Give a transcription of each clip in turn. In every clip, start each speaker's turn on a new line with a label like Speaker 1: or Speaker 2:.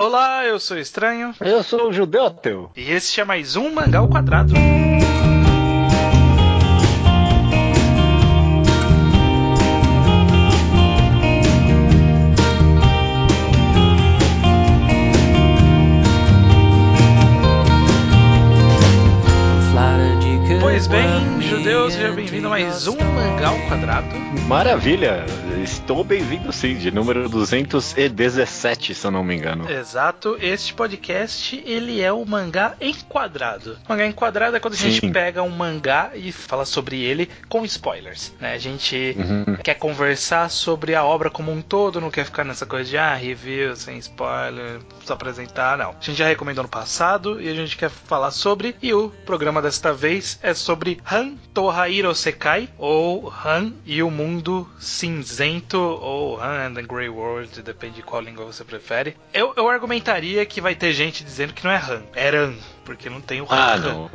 Speaker 1: Olá, eu sou o Estranho.
Speaker 2: Eu sou o Judeu Ateu.
Speaker 1: E este é mais um Mangá ao Quadrado. Seja bem-vindo a mais um Mangá ao Quadrado.
Speaker 2: Maravilha! Estou bem-vindo sim, de número 217, se eu não me engano.
Speaker 1: Exato, este podcast ele é o mangá enquadrado. Mangá enquadrado é quando a
Speaker 2: Sim.
Speaker 1: gente pega um mangá e fala sobre ele com spoilers. Né? A gente
Speaker 2: Uhum.
Speaker 1: quer conversar sobre a obra como um todo, não quer ficar nessa coisa de ah, review, sem spoiler, só apresentar, não. A gente já recomendou no passado e a gente quer falar sobre, e o programa desta vez é sobre Han Tohahiro Sekai, ou Han e o Mundo Cinzento, ou Han and the Grey World, depende de qual língua você prefere. Eu, eu argumentaria que vai ter gente dizendo que não é Han, é Ran, porque não tem o Han.
Speaker 2: Ah,
Speaker 1: Han.
Speaker 2: não.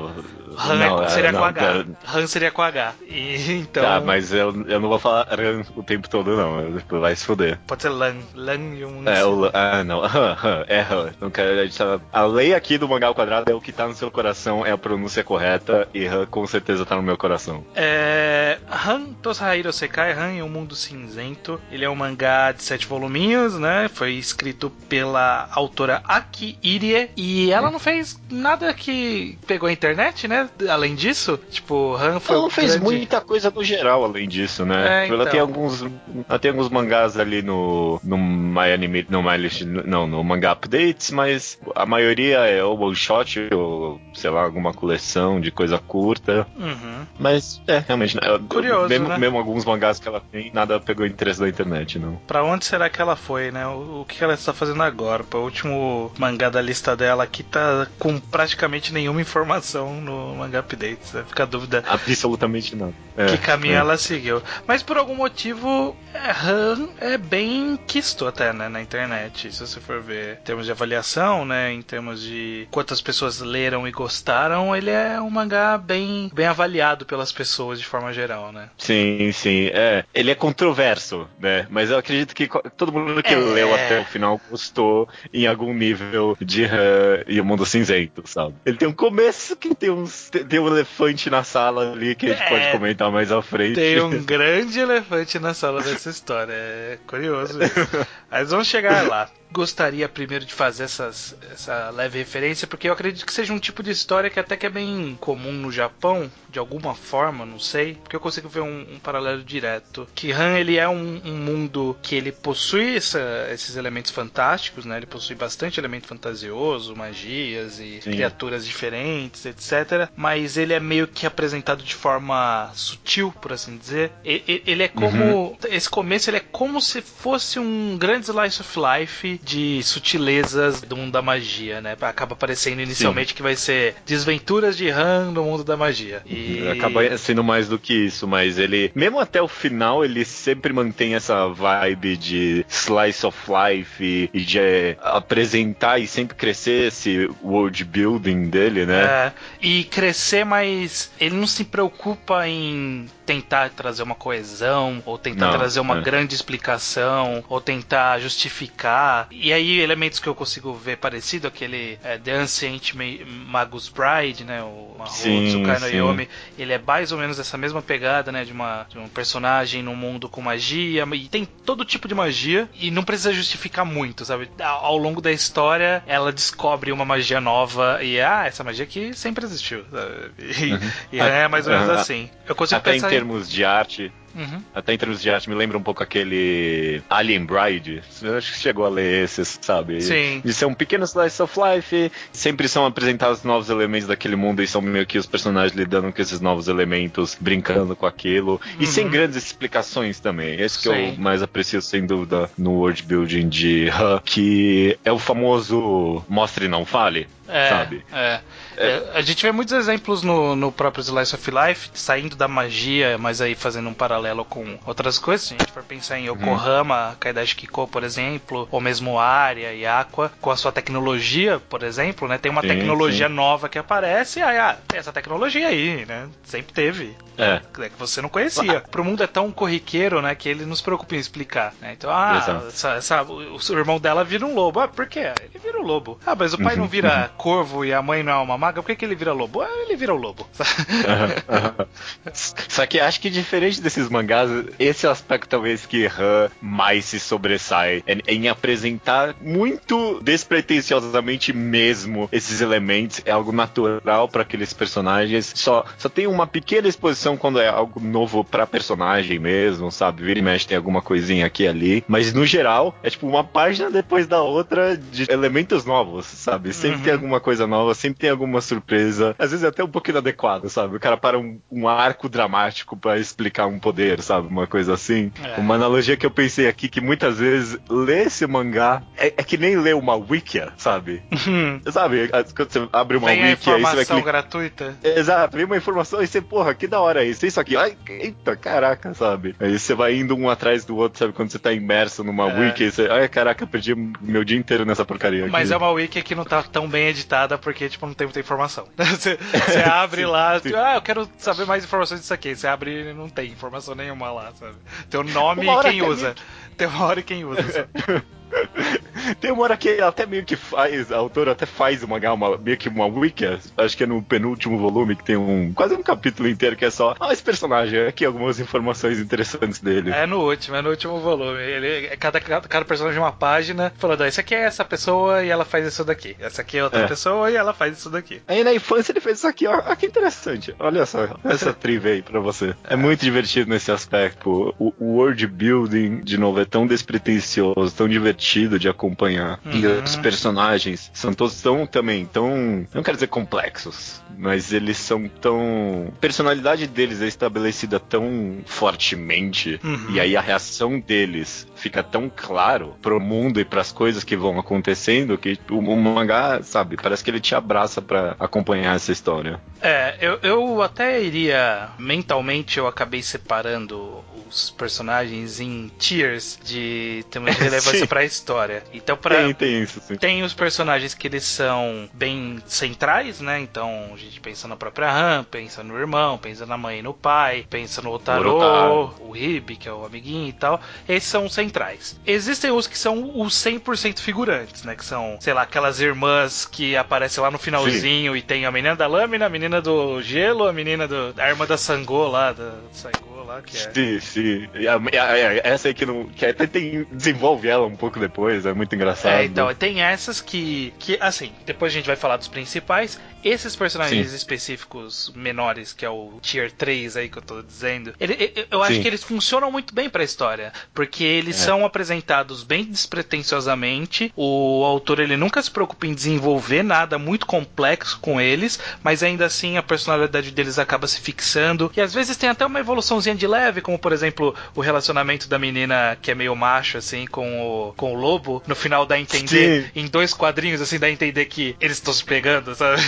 Speaker 1: Han
Speaker 2: não,
Speaker 1: é- seria
Speaker 2: não,
Speaker 1: com H.
Speaker 2: não.
Speaker 1: Han seria com H. E, então.
Speaker 2: Tá, mas eu, eu não vou falar Ran o tempo todo, não. Vai se fuder.
Speaker 1: Pode ser Lan. Lan e um.
Speaker 2: É, o, ah, não. Han, Han, é Han. Não quero, tá- a lei aqui do mangá ao quadrado é o que tá no seu coração, é a pronúncia correta, e Han com certeza tá no meu coração.
Speaker 1: É. Han Toshihiro Sekai, Han e o Mundo Cinzento. Ele é um mangá de sete voluminhos, né? Foi escrito pela autora Aki Irie. E ela não fez nada que pegou a internet, né? Além disso, tipo, Han foi.
Speaker 2: Ela
Speaker 1: o
Speaker 2: não fez
Speaker 1: grande-
Speaker 2: muita coisa no geral além disso, né?
Speaker 1: É,
Speaker 2: Ela
Speaker 1: então.
Speaker 2: tem alguns. Ela tem alguns mangás ali no. no My Anime. No My List. Não, no Manga Updates, mas a maioria é ou one shot, ou sei lá, alguma coleção de coisa curta.
Speaker 1: Uhum.
Speaker 2: Mas é, realmente. né, eu-
Speaker 1: Curioso,
Speaker 2: mesmo,
Speaker 1: né?
Speaker 2: mesmo alguns mangás que ela tem, nada pegou interesse da internet, não.
Speaker 1: Pra onde será que ela foi, né? O, o que ela está fazendo agora? Pô, o último mangá da lista dela aqui tá com praticamente nenhuma informação no mangá updates. Né? Fica a dúvida
Speaker 2: Absolutamente não. É,
Speaker 1: que caminho
Speaker 2: é.
Speaker 1: ela seguiu. Mas por algum motivo, é, Han é bem quisto até, né, na internet. Se você for ver em termos de avaliação, né, em termos de quantas pessoas leram e gostaram, ele é um mangá bem, bem avaliado pelas pessoas de forma geral, né?
Speaker 2: Sim, sim. É, ele é controverso, né? Mas eu acredito que todo mundo que
Speaker 1: É.
Speaker 2: leu até o final gostou em algum nível de Han e o Mundo Cinzento, sabe? Ele tem um começo que tem uns. Tem um elefante na sala ali que a gente
Speaker 1: É.
Speaker 2: pode comentar mais à frente.
Speaker 1: Tem um grande elefante na sala dessa história. É curioso isso. Mas vamos chegar lá. Gostaria primeiro de fazer essas, essa leve referência, porque eu acredito que seja um tipo de história que até que é bem comum no Japão, de alguma forma, não sei, porque eu consigo ver um, um paralelo direto. Que Han ele é um, um mundo que ele possui essa- esses elementos fantásticos, né? Ele possui bastante elemento fantasioso, magias e
Speaker 2: Sim.
Speaker 1: criaturas diferentes, etc. Mas ele é meio que apresentado de forma sutil, por assim dizer. E- e- Ele é como. Esse começo ele é como se fosse um grande slice of life de sutilezas do mundo da magia, né? Acaba parecendo inicialmente que vai ser desventuras de Han no mundo da magia. E
Speaker 2: Acaba sendo mais do que isso, mas ele, mesmo até o final, ele sempre mantém essa vibe de slice of life e, e de é, apresentar e sempre crescer esse world building dele, né?
Speaker 1: É, e crescer, mas ele não se preocupa em tentar trazer uma coesão, ou tentar
Speaker 2: Não,
Speaker 1: trazer uma
Speaker 2: é.
Speaker 1: grande explicação, ou tentar justificar. E aí, elementos que eu consigo ver parecido, aquele é, The Ancient Ma- Magus Bride, né? O Mahou
Speaker 2: Sim,
Speaker 1: Tsukai no
Speaker 2: sim.
Speaker 1: Yomi, ele é mais ou menos essa mesma pegada, né? De, uma, de um personagem num mundo com magia, e tem todo tipo de magia, e não precisa justificar muito, sabe? Ao, longo da história, ela descobre uma magia nova, e ah, essa magia aqui sempre existiu. sabe? E, e é mais ou menos
Speaker 2: Uhum.
Speaker 1: assim. Eu consigo
Speaker 2: Até
Speaker 1: pensar
Speaker 2: termos de arte,
Speaker 1: Uhum.
Speaker 2: até em termos de arte, me lembra um pouco aquele Alien Bride. Eu acho que chegou a ler esse, sabe?
Speaker 1: Sim.
Speaker 2: De ser um pequeno slice of life, sempre são apresentados novos elementos daquele mundo e são meio que os personagens lidando com esses novos elementos, brincando com aquilo. E sem grandes explicações também. É isso que
Speaker 1: Uhum. Sim.
Speaker 2: eu mais aprecio, sem dúvida, no world building de Han, que é o famoso mostre e não fale,
Speaker 1: É,
Speaker 2: sabe?
Speaker 1: É. É, a gente vê muitos exemplos no, no próprio Slice of Life, saindo da magia, mas aí fazendo um paralelo com outras coisas. Se a gente for pensar em Yokohama, uhum. Kaidashi Kiko, por exemplo, ou mesmo Arya e Aqua, com a sua tecnologia, por exemplo, né? Tem uma sim, tecnologia sim. nova que aparece, e aí, ah, tem essa tecnologia aí, né? Sempre teve. É. é que você não conhecia. Pro mundo é tão corriqueiro, né, que ele não se preocupa em explicar. Né? Então, ah, essa, essa, o, irmão dela vira um lobo. Ah, por quê? Ele vira um lobo. Ah, mas o pai não vira corvo e a mãe não é uma maga, por que, que ele vira lobo? Ah, ele vira o lobo.
Speaker 2: Só que acho que diferente desses mangás, esse é aspecto talvez que Han mais se sobressai em, em apresentar muito despretensiosamente mesmo esses elementos. É algo natural para aqueles personagens. Só, só tem uma pequena exposição quando é algo novo pra personagem mesmo, sabe? Vira e mexe tem alguma coisinha aqui e ali. Mas no geral, é tipo uma página depois da outra de elementos novos, sabe? Sempre uhum. tem alguma coisa nova, sempre tem alguma surpresa. Às vezes é até um pouco inadequado, sabe? O cara para um, um arco dramático para explicar um poder, sabe? Uma coisa assim. É. Uma analogia que eu pensei aqui que muitas vezes ler esse mangá é, é que nem ler uma wikia, sabe? Uhum. Sabe? Quando você abre uma
Speaker 1: vem
Speaker 2: wiki, aí
Speaker 1: você
Speaker 2: vai
Speaker 1: clicar... gratuita.
Speaker 2: Exato, vem uma informação e você, porra, que da hora isso, isso aqui. Ai, eita, caraca, sabe? Aí você vai indo um atrás do outro, sabe? Quando você tá imerso numa é. wiki, você, ai, caraca, perdi meu dia inteiro nessa porcaria.
Speaker 1: Mas aqui. é uma wiki que não tá tão bem editada porque, tipo, não tem muita informação. você, você abre sim, lá, sim. ah, eu quero saber mais informações disso aqui. Você abre e não tem informação nenhuma lá, sabe? Tem o nome e quem usa. Tem uma hora e quem usa. Sabe?
Speaker 2: Tem uma hora que ela até meio que faz, a autora até faz uma, uma meio que uma wiki, acho que é no penúltimo volume, que tem um quase um capítulo inteiro que é só, ah, esse personagem, aqui algumas informações interessantes dele.
Speaker 1: É no último, é no último volume. Ele, cada, cada, cada personagem é uma página, falando, ah, esse aqui é essa pessoa e ela faz isso daqui. Essa aqui é outra é. pessoa e ela faz isso daqui.
Speaker 2: Aí na infância ele fez isso aqui, ó, ah, que interessante. Olha só, essa trivia aí pra você. É muito divertido nesse aspecto. O, o world building, de novo, é tão despretensioso, tão divertido de acompanhar. Uhum. E os personagens são todos tão também tão. Não quero dizer complexos, mas eles são tão. A personalidade deles é estabelecida tão fortemente. Uhum. E aí a reação deles fica tão claro pro mundo e para as coisas que vão acontecendo que o, o, mangá, sabe, parece que ele te abraça para acompanhar essa história.
Speaker 1: É, eu, eu até iria. Mentalmente eu acabei separando os personagens em tiers de de relevância para história. Então, para
Speaker 2: tem, tem isso, sim.
Speaker 1: Tem os personagens que eles são bem centrais, né? Então, a gente pensa na própria Han, pensa no irmão, pensa na mãe e no pai, pensa no Otaro, o, o Ribe, que é o amiguinho e tal. Esses são os centrais. Existem os que são os 100% figurantes, né? Que são, sei lá, aquelas irmãs que aparecem lá no finalzinho sim. e tem a menina da lâmina, a menina do gelo, a menina do, a arma da Sangô lá, da Sangô lá, que é.
Speaker 2: Sim, sim. A, essa aí que, não, que até tem, desenvolve ela um pouco depois, é muito engraçado. É,
Speaker 1: então, tem essas que, que, assim, depois a gente vai falar dos principais. Esses personagens Sim. específicos menores, que é o Tier 3 aí que eu tô dizendo, ele, eu acho Sim. que eles funcionam muito bem pra história, porque eles é. são apresentados bem despretensiosamente. O autor, ele nunca se preocupa em desenvolver nada muito complexo com eles, mas ainda assim a personalidade deles acaba se fixando. E às vezes tem até uma evoluçãozinha de leve, como por exemplo exemplo, o relacionamento da menina que é meio macho, assim, com o, com o lobo, no final dá a entender, Sim. em dois quadrinhos, assim, dá a entender que eles estão se pegando, sabe?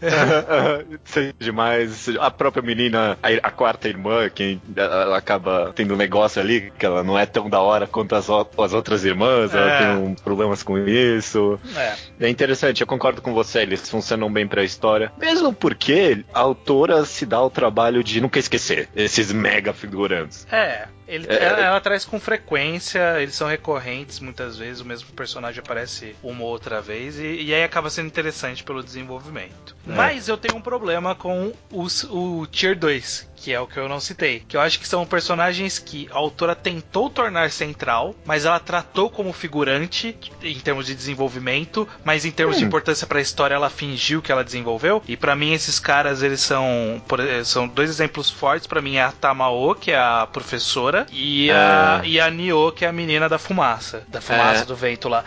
Speaker 2: Sim, demais. A própria menina, a, a, quarta irmã, que ela acaba tendo um negócio ali, que ela não é tão da hora quanto as, as outras irmãs, é. ela tem um, problemas com isso. É. é interessante, eu concordo com você, eles funcionam bem pra história. Mesmo porque a autora se dá o trabalho de nunca esquecer esses mega figurantes.
Speaker 1: É, É, Ele, é, ela, ela, traz com frequência, eles são recorrentes muitas vezes, o mesmo personagem aparece uma ou outra vez, e, e aí acaba sendo interessante pelo desenvolvimento. É. Mas eu tenho um problema com os, o Tier 2, que é o que eu não citei. Que eu acho que são personagens que a autora tentou tornar central, mas ela tratou como figurante em termos de desenvolvimento, mas em termos hum. de importância para a história ela fingiu que ela desenvolveu. E para mim esses caras eles são são dois exemplos fortes para mim é a Tamao, que é a professora e a, é. e a Nioh, que é a menina da fumaça. Da fumaça, é. do vento lá.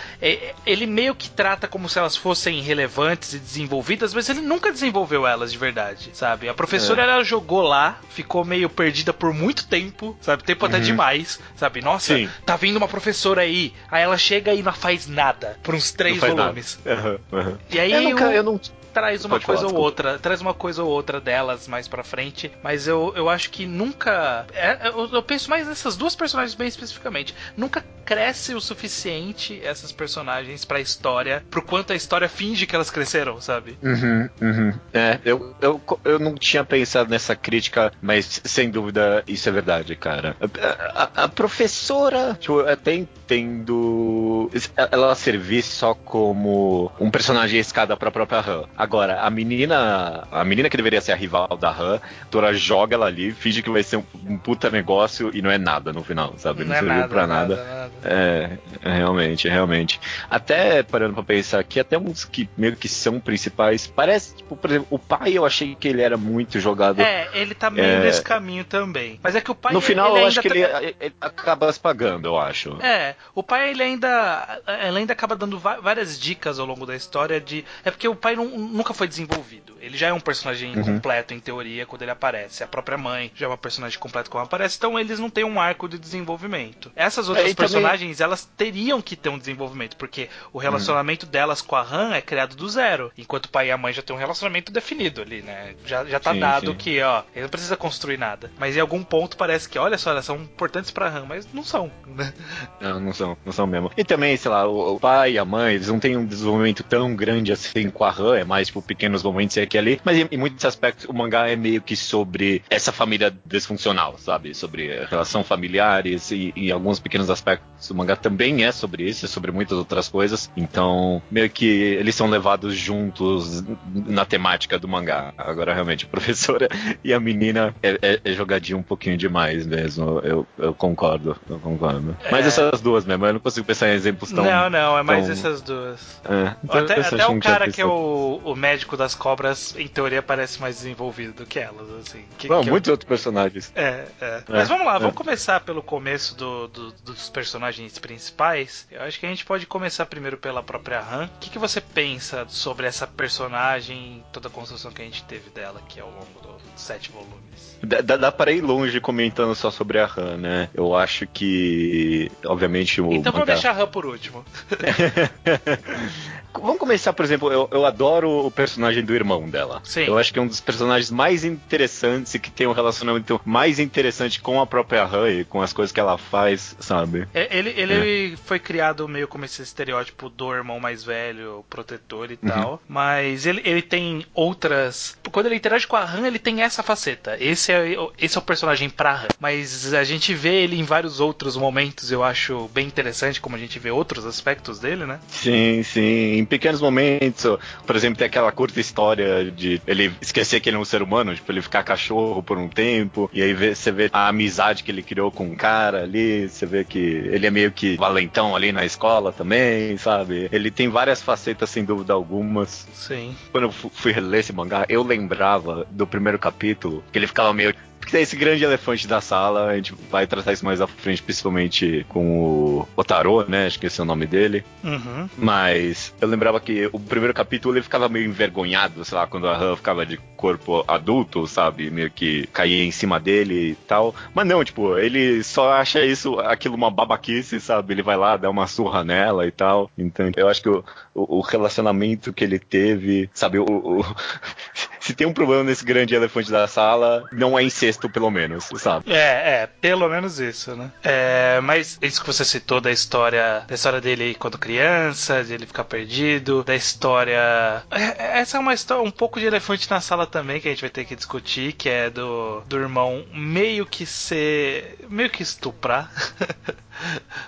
Speaker 1: Ele meio que trata como se elas fossem relevantes e desenvolvidas, mas ele nunca desenvolveu elas de verdade, sabe? A professora, é. ela jogou lá, ficou meio perdida por muito tempo, sabe? Tempo até uhum. demais, sabe? Nossa, Sim. tá vindo uma professora aí. Aí ela chega e não faz nada por uns três volumes. Uhum, uhum. E aí
Speaker 2: eu, nunca, eu não
Speaker 1: traz uma Pode coisa falar, ou outra, traz uma coisa ou outra delas mais pra frente, mas eu, eu acho que nunca. É, eu, eu, penso mais nessas duas personagens bem especificamente. Nunca cresce o suficiente essas personagens pra história, pro quanto a história finge que elas cresceram, sabe?
Speaker 2: Uhum, uhum. É, eu, eu, eu não tinha pensado nessa crítica, mas sem dúvida isso é verdade, cara. A, a, a professora, tipo, eu até entendo ela servir só como um personagem escada pra própria Han. Agora, a menina. A menina que deveria ser a rival da Han, Tora joga ela ali, finge que vai ser um, um, puta negócio e não é nada no final, sabe?
Speaker 1: Não, não é serviu nada, pra nada. nada,
Speaker 2: nada. É, é, realmente, realmente. Até parando pra pensar aqui, até uns que meio que são principais. Parece, tipo, por exemplo, o pai eu achei que ele era muito jogado.
Speaker 1: É, ele tá meio é... nesse caminho também. Mas é que o pai.
Speaker 2: No final eu acho que tá... ele, ele, acaba se pagando, eu acho.
Speaker 1: É, o pai ele ainda. Ele ainda acaba dando várias dicas ao longo da história de. É porque o pai não nunca foi desenvolvido. Ele já é um personagem uhum. completo, em teoria, quando ele aparece. A própria mãe já é uma personagem completa quando aparece, então eles não têm um arco de desenvolvimento. Essas outras é, personagens, também... elas teriam que ter um desenvolvimento, porque o relacionamento uhum. delas com a Han é criado do zero, enquanto o pai e a mãe já têm um relacionamento definido ali, né? Já, já tá sim, dado sim. que, ó, ele não precisa construir nada. Mas em algum ponto parece que, olha só, elas são importantes pra Han, mas não são, né?
Speaker 2: Não, não são, não são mesmo. E também, sei lá, o, o pai e a mãe, eles não têm um desenvolvimento tão grande assim com a Han, é mais tipo pequenos momentos aqui e ali, mas em, em, muitos aspectos o mangá é meio que sobre essa família desfuncional, sabe? Sobre relação familiares e em alguns pequenos aspectos o mangá também é sobre isso, é sobre muitas outras coisas. Então, meio que eles são levados juntos na temática do mangá. Agora, realmente, a professora e a menina é, é, é jogadinho um pouquinho demais mesmo. Eu, eu concordo, eu concordo. É... Mas essas duas mesmo, eu não consigo pensar em exemplos tão.
Speaker 1: Não, não, é mais tão... essas duas. É, então até, até o cara que é o, o médico das cobras, em teoria, parece mais desenvolvido do que elas, assim. Que,
Speaker 2: Não,
Speaker 1: que
Speaker 2: muitos eu... outros personagens.
Speaker 1: É, é, é. Mas vamos lá, é. vamos começar pelo começo do, do, dos personagens principais. Eu acho que a gente pode começar primeiro pela própria Han. O que, que você pensa sobre essa personagem, toda a construção que a gente teve dela aqui ao longo dos sete volumes?
Speaker 2: Dá, dá para ir longe comentando só sobre a Han, né? Eu acho que, obviamente, o.
Speaker 1: Então vamos deixar a Han por último.
Speaker 2: Vamos começar, por exemplo, eu, eu adoro o personagem do irmão dela.
Speaker 1: Sim.
Speaker 2: Eu acho que é um dos personagens mais interessantes e que tem um relacionamento mais interessante com a própria Han e com as coisas que ela faz, sabe?
Speaker 1: É, ele ele é. foi criado meio como esse estereótipo do irmão mais velho, protetor e uhum. tal, mas ele, ele tem outras. Quando ele interage com a Han, ele tem essa faceta. Esse é, esse é o personagem pra Han. Mas a gente vê ele em vários outros momentos, eu acho bem interessante como a gente vê outros aspectos dele, né?
Speaker 2: Sim, sim em pequenos momentos, por exemplo, tem aquela curta história de ele esquecer que ele é um ser humano, tipo, ele ficar cachorro por um tempo, e aí você vê a amizade que ele criou com um cara ali, você vê que ele é meio que valentão ali na escola também, sabe? Ele tem várias facetas, sem dúvida algumas.
Speaker 1: Sim.
Speaker 2: Quando eu fui ler esse mangá, eu lembrava do primeiro capítulo, que ele ficava meio porque tem esse grande elefante da sala, a gente vai tratar isso mais à frente, principalmente com o Otaro, né? Acho que esse é o nome dele.
Speaker 1: Uhum.
Speaker 2: Mas eu lembrava que o primeiro capítulo ele ficava meio envergonhado, sei lá, quando a Han ficava de corpo adulto, sabe? Meio que caía em cima dele e tal. Mas não, tipo, ele só acha isso, aquilo uma babaquice, sabe? Ele vai lá, dá uma surra nela e tal. Então, eu acho que o, o, o relacionamento que ele teve, sabe? O, o se tem um problema nesse grande elefante da sala, não é incesto, pelo menos, sabe?
Speaker 1: É, é, pelo menos isso, né? É, mas isso que você citou da história, da história dele quando criança, de ele ficar perdido, da história. É, essa é uma história, um pouco de elefante na sala também, que a gente vai ter que discutir, que é do, do irmão meio que ser. meio que estuprar.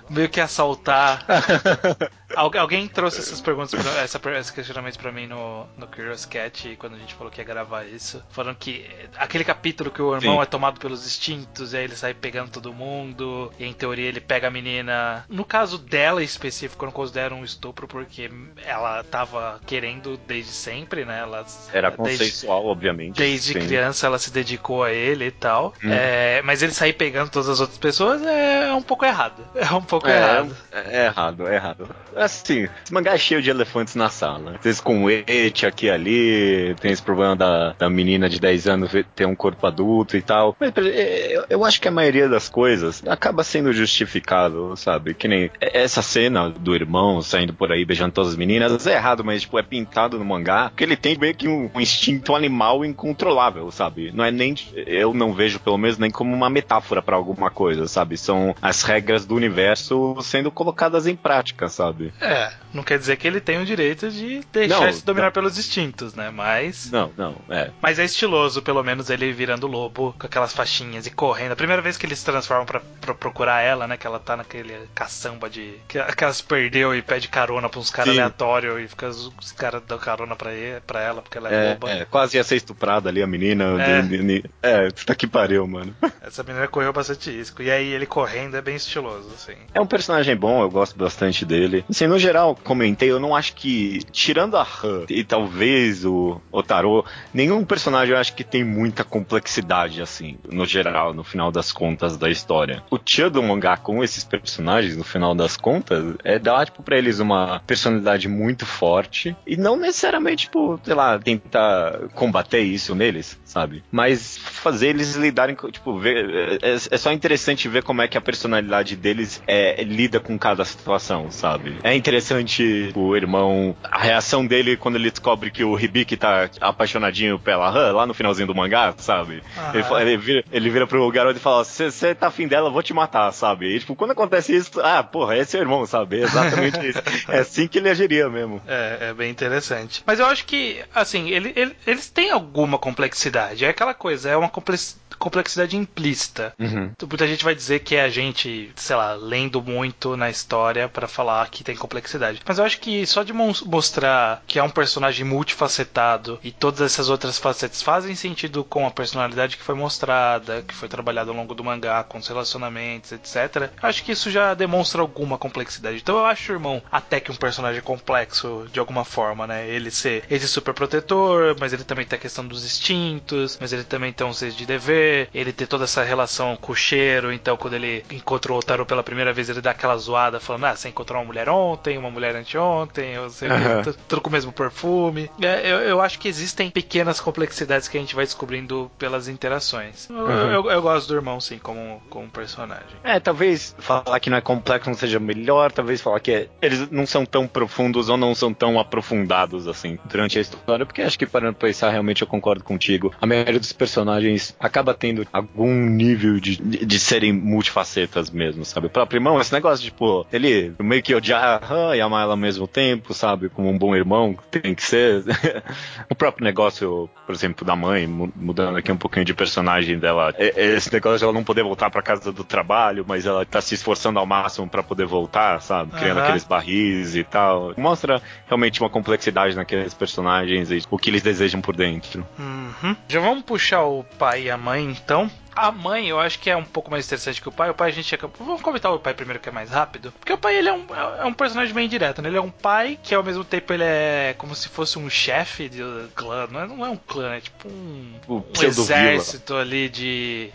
Speaker 1: meio que assaltar Algu alguém trouxe essas perguntas, pra, essa, esses questionamentos pra mim no, no Curious Cat quando a gente falou que ia gravar isso. Falando que aquele capítulo que o irmão Sim. é tomado pelos instintos e aí ele sai pegando todo mundo. E em teoria ele pega a menina. No caso dela em específico, eu não considero um estupro porque ela tava querendo desde sempre, né? Ela,
Speaker 2: Era consensual, desde, obviamente.
Speaker 1: Desde Sim. criança ela se dedicou a ele e tal. Hum. É, mas ele sair pegando todas as outras pessoas é um pouco errado. É um pouco é, errado.
Speaker 2: É, é errado, é errado. Assim, esse mangá é cheio de elefantes na sala. Tem esse com et aqui e ali, tem esse problema da, da menina de 10 anos ter um corpo adulto e tal. Mas eu, eu acho que a maioria das coisas acaba sendo justificado, sabe? Que nem essa cena do irmão saindo por aí beijando todas as meninas é errado, mas tipo, é pintado no mangá, porque ele tem meio que um, um instinto animal incontrolável, sabe? Não é nem. Eu não vejo, pelo menos, nem como uma metáfora para alguma coisa, sabe? São as regras do universo sendo colocadas em prática, sabe?
Speaker 1: É, não quer dizer que ele tem o direito de deixar não, se dominar não. pelos instintos, né? Mas.
Speaker 2: Não, não, é.
Speaker 1: Mas é estiloso, pelo menos, ele virando lobo com aquelas faixinhas e correndo. A primeira vez que ele se transforma pra, pra procurar ela, né? Que ela tá naquele caçamba de. Que, que ela se perdeu e pede carona pra uns caras aleatórios e fica os, os caras dão carona pra, ele, pra ela, porque ela é, é loba. É,
Speaker 2: quase ia ser estuprada ali a menina. É, de, de, de, é tá que pariu, mano.
Speaker 1: Essa menina correu bastante risco. E aí ele correndo é bem estiloso, assim.
Speaker 2: É um personagem bom, eu gosto bastante dele. Assim, no geral, comentei, eu não acho que, tirando a Han e talvez o Otaro, nenhum personagem eu acho que tem muita complexidade, assim, no geral, no final das contas da história. O tchan do mangá com esses personagens, no final das contas, é dar, tipo, pra eles uma personalidade muito forte e não necessariamente, tipo, sei lá, tentar combater isso neles, sabe? Mas fazer eles lidarem com, tipo, ver, é, é só interessante ver como é que a personalidade deles é, lida com cada situação, sabe? É interessante o irmão, a reação dele quando ele descobre que o Hibiki tá apaixonadinho pela Han, lá no finalzinho do mangá, sabe? Ele, ele, vira, ele vira pro garoto e fala: Você tá afim dela, eu vou te matar, sabe? E, tipo, quando acontece isso, ah, porra, esse é seu irmão, sabe? É exatamente isso. É assim que ele agiria mesmo.
Speaker 1: É, é bem interessante. Mas eu acho que, assim, ele, ele, eles têm alguma complexidade. É aquela coisa, é uma complexidade implícita. Uhum. Muita gente vai dizer que é a gente, sei lá, lendo muito na história para falar que tem complexidade. Mas eu acho que só de mostrar que é um personagem multifacetado e todas essas outras facetas fazem sentido com a personalidade que foi mostrada, que foi trabalhada ao longo do mangá, com os relacionamentos, etc. Eu acho que isso já demonstra alguma complexidade. Então eu acho, irmão, até que um personagem complexo de alguma forma, né? Ele ser esse super protetor, mas ele também tem a questão dos instintos, mas ele também tem um senso de dever, ele tem toda essa relação com o cheiro, então quando ele encontrou o Taro pela primeira vez, ele dá aquela zoada falando: Ah, você encontrou uma mulher ontem, uma mulher anteontem, ou sei uhum. tudo com o mesmo perfume. É, eu, eu, acho que existem pequenas complexidades que a gente vai descobrindo pelas interações. Eu, uhum. eu, eu gosto do irmão, sim, como, como personagem.
Speaker 2: É, talvez falar que não é complexo não seja melhor, talvez falar que é, eles não são tão profundos ou não são tão aprofundados assim durante a história, porque acho que parando pra pensar, realmente eu concordo contigo. A maioria dos personagens acaba tendo algum nível de, de, de serem multifacetas mesmo, sabe? O próprio irmão, esse negócio de, tipo, ele meio que odiar e amar ela ao mesmo tempo, sabe? Como um bom irmão tem que ser. o próprio negócio, por exemplo, da mãe, mudando aqui um pouquinho de personagem dela, esse negócio de ela não poder voltar para casa do trabalho, mas ela tá se esforçando ao máximo para poder voltar, sabe? Criando uhum. aqueles barris e tal. Mostra realmente uma complexidade naqueles personagens e o que eles desejam por dentro.
Speaker 1: Uhum. Já vamos puxar o pai e a mãe então. A mãe, eu acho que é um pouco mais interessante que o pai. O pai a gente. Vamos comentar o pai primeiro que é mais rápido. Porque o pai ele é um, é um personagem bem direto, né? Ele é um pai que ao mesmo tempo ele é como se fosse um chefe de clã. Não é, não é um clã, é tipo um, um exército ali de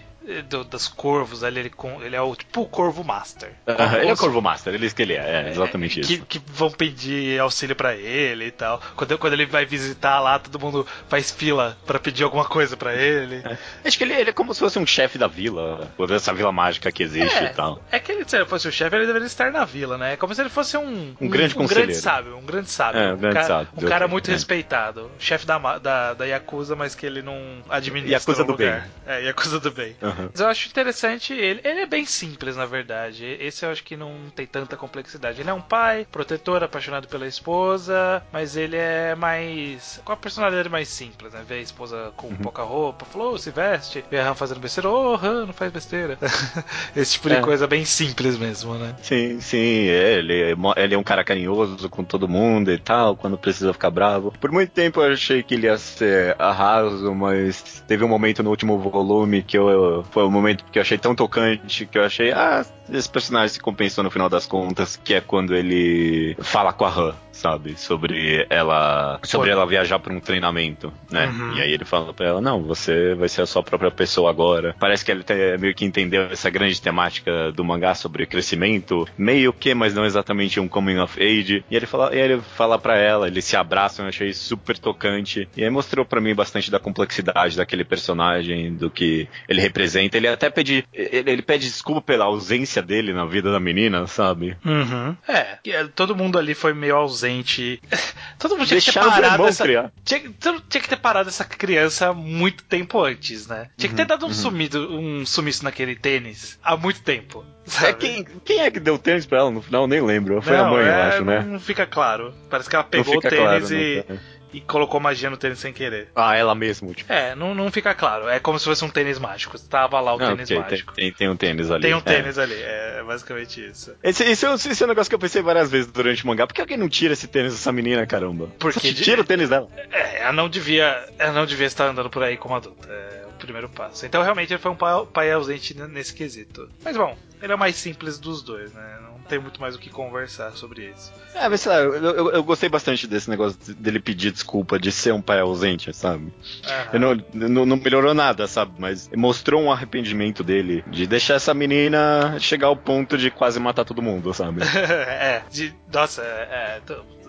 Speaker 1: do, das corvos ali, ele, ele é o tipo o Corvo Master.
Speaker 2: Uh, ele é o Corvo Master, ele é que ele é, é exatamente
Speaker 1: é,
Speaker 2: isso.
Speaker 1: Que, vão pedir auxílio para ele e tal. Quando, quando ele vai visitar lá, todo mundo faz fila para pedir alguma coisa para ele.
Speaker 2: É. Acho que ele, ele, é como se fosse um chefe da vila, dessa vila mágica que existe
Speaker 1: é,
Speaker 2: e tal.
Speaker 1: É que ele, se ele fosse o chefe, ele deveria estar na vila, né? É como se ele fosse um.
Speaker 2: Um, um grande
Speaker 1: um,
Speaker 2: um
Speaker 1: grande sábio, um grande sábio.
Speaker 2: É, um, grande
Speaker 1: cara,
Speaker 2: sábio.
Speaker 1: Um cara muito respeitado. Chefe da, da, da Yakuza, mas que ele não administra
Speaker 2: Yakuza
Speaker 1: o lugar. Bem. É, Yakuza do bem. Uhum. Uhum. Mas eu acho interessante ele. Ele é bem simples, na verdade. Esse eu acho que não tem tanta complexidade. Ele é um pai, protetor, apaixonado pela esposa, mas ele é mais. com a personalidade mais simples, né? Vê a esposa com uhum. pouca roupa, falou, oh, se veste. Vê a Han fazendo besteira, ô, oh, Han, não faz besteira. Esse tipo de é. coisa bem simples mesmo, né?
Speaker 2: Sim, sim. É, ele, ele é um cara carinhoso com todo mundo e tal, quando precisa ficar bravo. Por muito tempo eu achei que ele ia ser arraso, mas teve um momento no último volume que eu. Foi um momento que eu achei tão tocante que eu achei, ah, esse personagem se compensou no final das contas, que é quando ele fala com a Han sabe? Sobre ela. Sobre ela viajar para um treinamento, né? Uhum. E aí ele fala pra ela: Não, você vai ser a sua própria pessoa agora. Parece que ele até meio que entendeu essa grande temática do mangá sobre crescimento, meio que, mas não exatamente um coming of age. E ele fala, e ele fala pra ela, eles se abraçam, eu achei super tocante. E aí mostrou para mim bastante da complexidade daquele personagem, do que ele representa. Ele até pede. Ele, ele pede desculpa pela ausência dele na vida da menina, sabe?
Speaker 1: Uhum. É, todo mundo ali foi meio ausente. Todo mundo tinha que ter parado essa. Tinha, tinha, que ter parado essa criança muito tempo antes, né? Tinha que ter uhum, dado um, uhum. sumido, um sumiço naquele tênis há muito tempo.
Speaker 2: É, quem, quem, é que deu tênis pra ela no final? Nem lembro. Foi não, a mãe, é, eu acho, né?
Speaker 1: Não fica claro. Parece que ela pegou o tênis claro, e. Não, e colocou magia no tênis sem querer.
Speaker 2: Ah, ela mesmo,
Speaker 1: tipo. É, não, não fica claro. É como se fosse um tênis mágico. Tava lá o não, tênis okay, mágico.
Speaker 2: Tem, tem, um tênis ali.
Speaker 1: Tem um é. tênis ali, é basicamente isso.
Speaker 2: Esse, esse, é, esse é um negócio que eu pensei várias vezes durante o mangá. Por que alguém não tira esse tênis dessa menina, caramba?
Speaker 1: Porque
Speaker 2: de... tira o tênis dela.
Speaker 1: É, ela não devia. Ela não devia estar andando por aí como adulta. É primeiro passo. Então realmente ele foi um pai, ausente nesse quesito. Mas bom, ele é o mais simples dos dois, né? Não tem muito mais o que conversar sobre isso.
Speaker 2: É, mas sei lá, eu, eu, eu gostei bastante desse negócio dele pedir desculpa de ser um pai ausente, sabe? Não, não, não, melhorou nada, sabe? Mas mostrou um arrependimento dele de deixar essa menina chegar ao ponto de quase matar todo mundo, sabe?
Speaker 1: é, de, nossa, é, é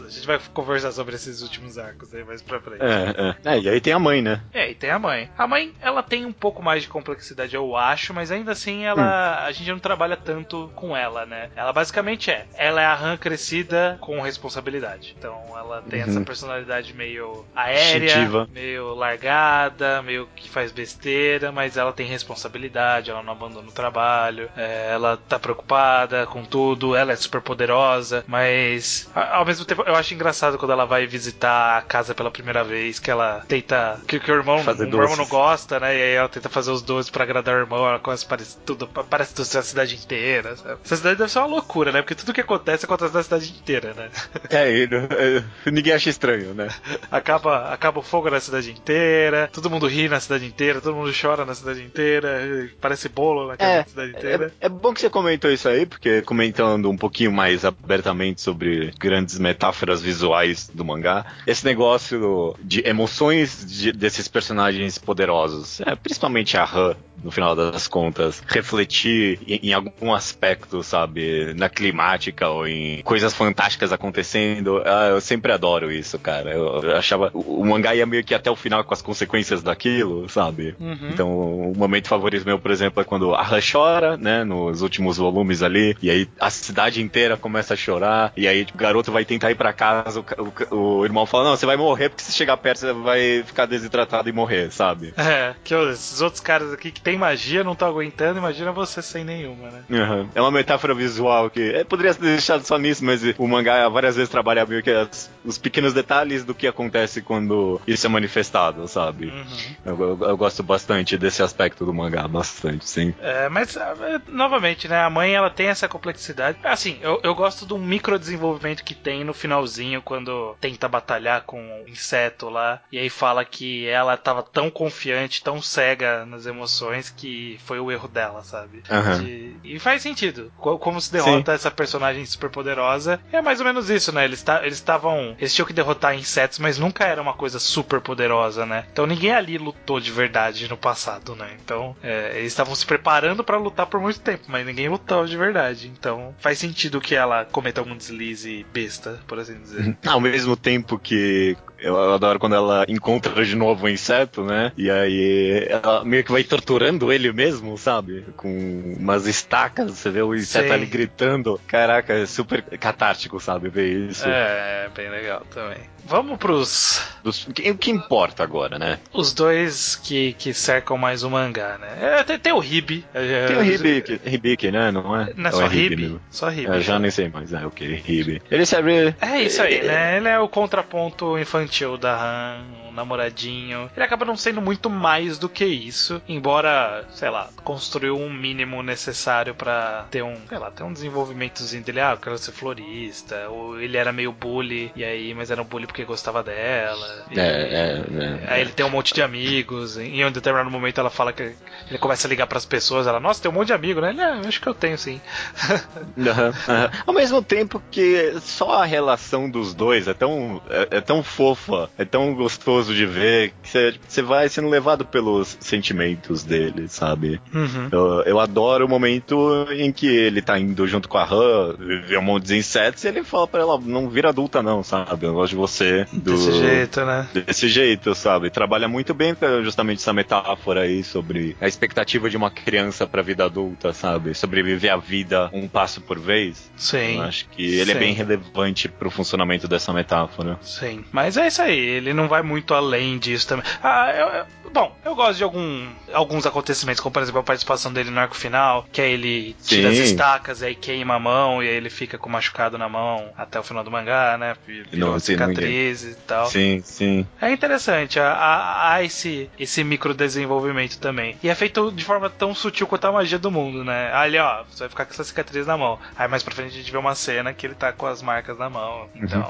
Speaker 1: a gente vai conversar sobre esses últimos arcos aí mais pra frente.
Speaker 2: É, é. é, e aí tem a mãe, né?
Speaker 1: É, e tem a mãe. A mãe, ela tem um pouco mais de complexidade, eu acho, mas ainda assim ela. Hum. A gente não trabalha tanto com ela, né? Ela basicamente é. Ela é a rã crescida com responsabilidade. Então ela tem uhum. essa personalidade meio aérea, Instintiva. meio largada, meio que faz besteira, mas ela tem responsabilidade, ela não abandona o trabalho, é, ela tá preocupada com tudo, ela é super poderosa, mas ao mesmo tempo eu acho engraçado quando ela vai visitar a casa pela primeira vez, que ela tenta. Que, que o irmão, o irmão não gosta, né? E aí ela tenta fazer os doces para agradar o irmão, ela começa a parecer tudo, parece tudo a cidade inteira, sabe? Essa cidade deve ser uma loucura, né? Porque tudo que acontece acontece na cidade inteira, né?
Speaker 2: É, é, ninguém acha estranho, né?
Speaker 1: acaba, acaba o fogo na cidade inteira, todo mundo ri na cidade inteira, todo mundo chora na cidade inteira, parece bolo na é, cidade inteira.
Speaker 2: É, é bom que você comentou isso aí, porque comentando um pouquinho mais abertamente sobre grandes metáforas metáforas visuais do mangá, esse negócio de emoções de, desses personagens poderosos, é, principalmente a Han, no final das contas, refletir em, em, algum aspecto, sabe, na climática ou em coisas fantásticas acontecendo. Ah, eu sempre adoro isso, cara. Eu, eu, achava. O, o mangá ia meio que até o final com as consequências daquilo, sabe? Uhum. Então, o momento favorito meu, por exemplo, é quando a Han chora, né, nos últimos volumes ali, e aí a cidade inteira começa a chorar, e aí tipo, o garoto vai tentar ir para casa, o, o, o, irmão fala: Não, você vai morrer porque se chegar perto você vai ficar desidratado e morrer, sabe?
Speaker 1: É, que esses outros caras aqui que tem magia não estão aguentando, imagina você sem nenhuma, né?
Speaker 2: Uhum. É uma metáfora visual que é, poderia ser deixado só nisso, mas o mangá várias vezes trabalha meio que as, os pequenos detalhes do que acontece quando isso é manifestado, sabe? Uhum. Eu, eu, eu, gosto bastante desse aspecto do mangá, bastante, sim.
Speaker 1: É, mas, é, novamente, né? A mãe ela tem essa complexidade. Assim, eu, eu gosto do micro desenvolvimento que tem no finalzinho quando tenta batalhar com o um inseto lá e aí fala que ela tava tão confiante, tão cega nas emoções que foi o erro dela, sabe? Uhum. De... E faz sentido. Como se derrota Sim. essa personagem super poderosa. É mais ou menos isso, né? Eles estavam. Eles tinham que derrotar insetos, mas nunca era uma coisa super poderosa, né? Então ninguém ali lutou de verdade no passado, né? Então é, eles estavam se preparando para lutar por muito tempo, mas ninguém lutou de verdade. Então faz sentido que ela cometa algum deslize besta, por assim dizer.
Speaker 2: Ao mesmo tempo que Eu adoro quando ela encontra de novo o inseto, né? E aí ela meio que vai torturando ele mesmo, sabe? Com umas estacas, você vê o inseto
Speaker 1: Sim.
Speaker 2: ali gritando. Caraca, é super catártico, sabe? Ver isso.
Speaker 1: É, bem legal também. Vamos pros
Speaker 2: Dos- o que- importa agora, né?
Speaker 1: os dois que, que cercam mais o mangá, né? É, tem, tem o Ribi. é,
Speaker 2: Tem o Hibiki, Hibiki, né? Não é?
Speaker 1: Não é só
Speaker 2: Hibi
Speaker 1: Ribi?
Speaker 2: mesmo?
Speaker 1: Só Ribi.
Speaker 2: Eu já nem sei mais, é o que? Hibi. Ele serve.
Speaker 1: É isso aí, né? Ele é o contraponto infantil da Han, um namoradinho. Ele acaba não sendo muito mais do que isso, embora, sei lá, construiu um mínimo necessário pra ter um, sei lá, ter um desenvolvimentozinho dele. Ah, eu quero ser florista. Ou ele era meio bully, e aí, mas era um bully porque gostava dela. E-
Speaker 2: É, é, é.
Speaker 1: Aí ele tem um monte de amigos. Em um determinado momento ela fala que ele começa a ligar pras pessoas. Ela, nossa, tem um monte de amigo, né? Ele, "Ah, acho que eu tenho sim.
Speaker 2: Ao mesmo tempo que só a relação dos dois é tão, é, é tão fofa, é tão gostoso de ver, que você- você vai sendo levado pelos sentimentos dele, sabe?
Speaker 1: Uhum.
Speaker 2: Eu, eu adoro o momento em que ele tá indo junto com a Han, vê um monte de insetos, e ele fala pra ela, não vira adulta não, sabe? Eu gosto de você do,
Speaker 1: Desse jeito, né?
Speaker 2: desse jeito, sabe? Trabalha muito bem justamente essa metáfora aí sobre a expectativa de uma criança pra vida adulta, sabe? Sobreviver a vida um passo por vez.
Speaker 1: Sim.
Speaker 2: Eu acho que ele é
Speaker 1: Sim.
Speaker 2: bem relevante pro funcionamento dessa metáfora.
Speaker 1: Sim, mas é isso aí, ele não vai muito além disso também. Ah, eu, eu- bom, eu gosto de algum, alguns acontecimentos, como por exemplo a participação dele no arco final, que aí ele tira as
Speaker 2: Sim.
Speaker 1: estacas e aí queima a mão, e aí ele fica com machucado na mão até o final do mangá, né? Virou
Speaker 2: Não, sim, não
Speaker 1: cicatrizes e tal.
Speaker 2: Sim, sim.
Speaker 1: É interessante, há, há- esse, esse micro desenvolvimento também. E é feito de forma tão sutil quanto a magia do mundo, né? Ali, ó, você vai ficar com essa cicatriz na mão. Aí mais pra frente a gente vê uma cena que ele tá com as marcas na mão. Então.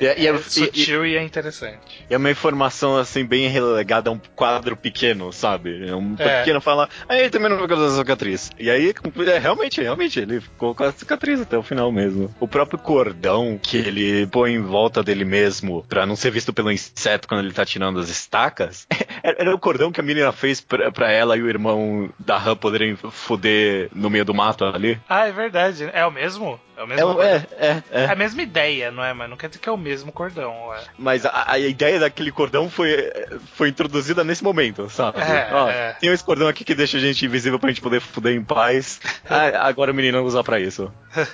Speaker 2: E, e-
Speaker 1: É
Speaker 2: e-
Speaker 1: sutil e, é interessante.
Speaker 2: e é uma informação assim bem relegada a um quadro pequeno, sabe? Um
Speaker 1: É.
Speaker 2: pequeno fala, aí ele também não ficou com a cicatriz. E aí, é, realmente, realmente, ele ficou com a cicatriz até o final mesmo. O próprio cordão que ele põe em volta dele mesmo pra não ser visto pelo inseto quando ele tá tirando as estacas, era o cordão que a menina fez pra, pra ela e o irmão da Han poderem foder no meio do mato ali.
Speaker 1: Ah, é verdade. É o mesmo? É o
Speaker 2: É,
Speaker 1: mesmo cordão?
Speaker 2: é, é, é.
Speaker 1: É a mesma ideia, não é? Mas não quer dizer que é o mesmo cordão. ué.
Speaker 2: Mas a, a ideia daquele cordão foi, foi introduzida nesse momento, sabe?
Speaker 1: É,
Speaker 2: Ó,
Speaker 1: é.
Speaker 2: Tem esse cordão aqui que deixa a gente invisível pra gente poder fuder em paz. Ah, agora o menino usa pra isso.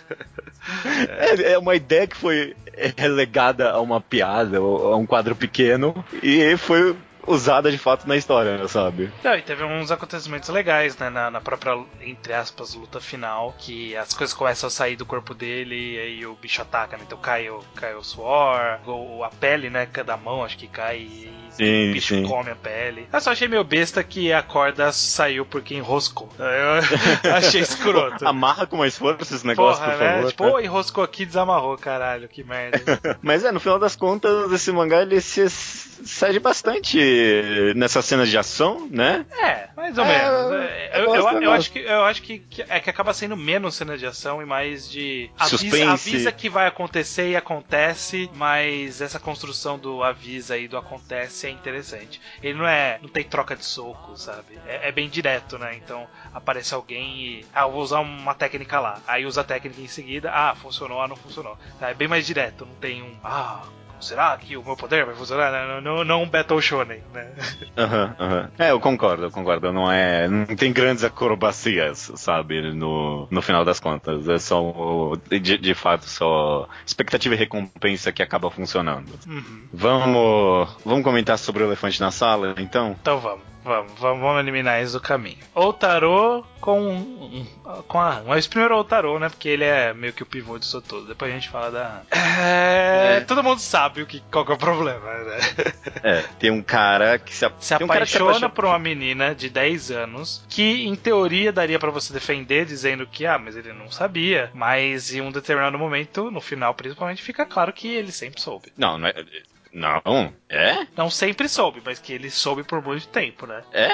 Speaker 2: É, é uma ideia que foi relegada a uma piada, a um quadro pequeno, e foi usada de fato na história, sabe?
Speaker 1: Não, e teve uns acontecimentos legais, né? Na, na própria, entre aspas, luta final, que as coisas começam a sair do corpo dele e aí o bicho ataca, né? Então cai o, cai o suor, a pele, né? Da mão, acho que cai e
Speaker 2: Sim,
Speaker 1: o bicho
Speaker 2: sim.
Speaker 1: come a pele. Eu só achei meio besta que a corda saiu porque enroscou. Eu achei escroto.
Speaker 2: Amarra com mais força esse negócio,
Speaker 1: Porra,
Speaker 2: por
Speaker 1: né?
Speaker 2: favor.
Speaker 1: Tipo, ô, enroscou aqui e desamarrou, caralho, que merda.
Speaker 2: Mas é, no final das contas, esse mangá ele se cede bastante nessa cena de ação, né?
Speaker 1: É, mais ou
Speaker 2: É,
Speaker 1: menos.
Speaker 2: eu
Speaker 1: É, Eu, eu-
Speaker 2: eu
Speaker 1: acho que, eu acho que, que é que acaba sendo menos cena de ação e mais de. Avisa,
Speaker 2: Suspense.
Speaker 1: avisa que vai acontecer e acontece, mas essa construção do avisa e do acontece é interessante. Ele não é. não tem troca de soco, sabe? É, é bem direto, né? Então aparece alguém e. Ah, eu vou usar uma técnica lá. Aí usa a técnica em seguida. Ah, funcionou, ah, não funcionou. Tá, É bem mais direto, não tem um. Ah. Será que o meu poder vai funcionar? Não, não, não um Battle Shonen, né?
Speaker 2: Aham, aham. É, eu concordo, eu concordo. Não é. Não tem grandes acrobacias, sabe? No, no final das contas. É só. De, de fato, só expectativa e recompensa que acaba funcionando.
Speaker 1: Uhum.
Speaker 2: Vamos. Vamos comentar sobre o elefante na sala, então?
Speaker 1: Então vamos. Vamos, vamos, vamos eliminar isso do caminho. Ou tarô com. com a. Mas primeiro o tarô, né? Porque ele é meio que o pivô disso todo. Depois a gente fala da. É,
Speaker 2: É.
Speaker 1: Todo mundo sabe o que, qual que é o problema, né?
Speaker 2: É, tem um cara que se,
Speaker 1: Se
Speaker 2: tem um que se
Speaker 1: apaixona
Speaker 2: apaixona
Speaker 1: por uma menina de 10 anos que, em teoria, daria pra você defender dizendo que, ah, mas ele não sabia. Mas em um determinado momento, no final principalmente, fica claro que ele sempre soube.
Speaker 2: Não, não é. Não, é?
Speaker 1: Não sempre soube, mas que ele soube por muito tempo, né?
Speaker 2: É?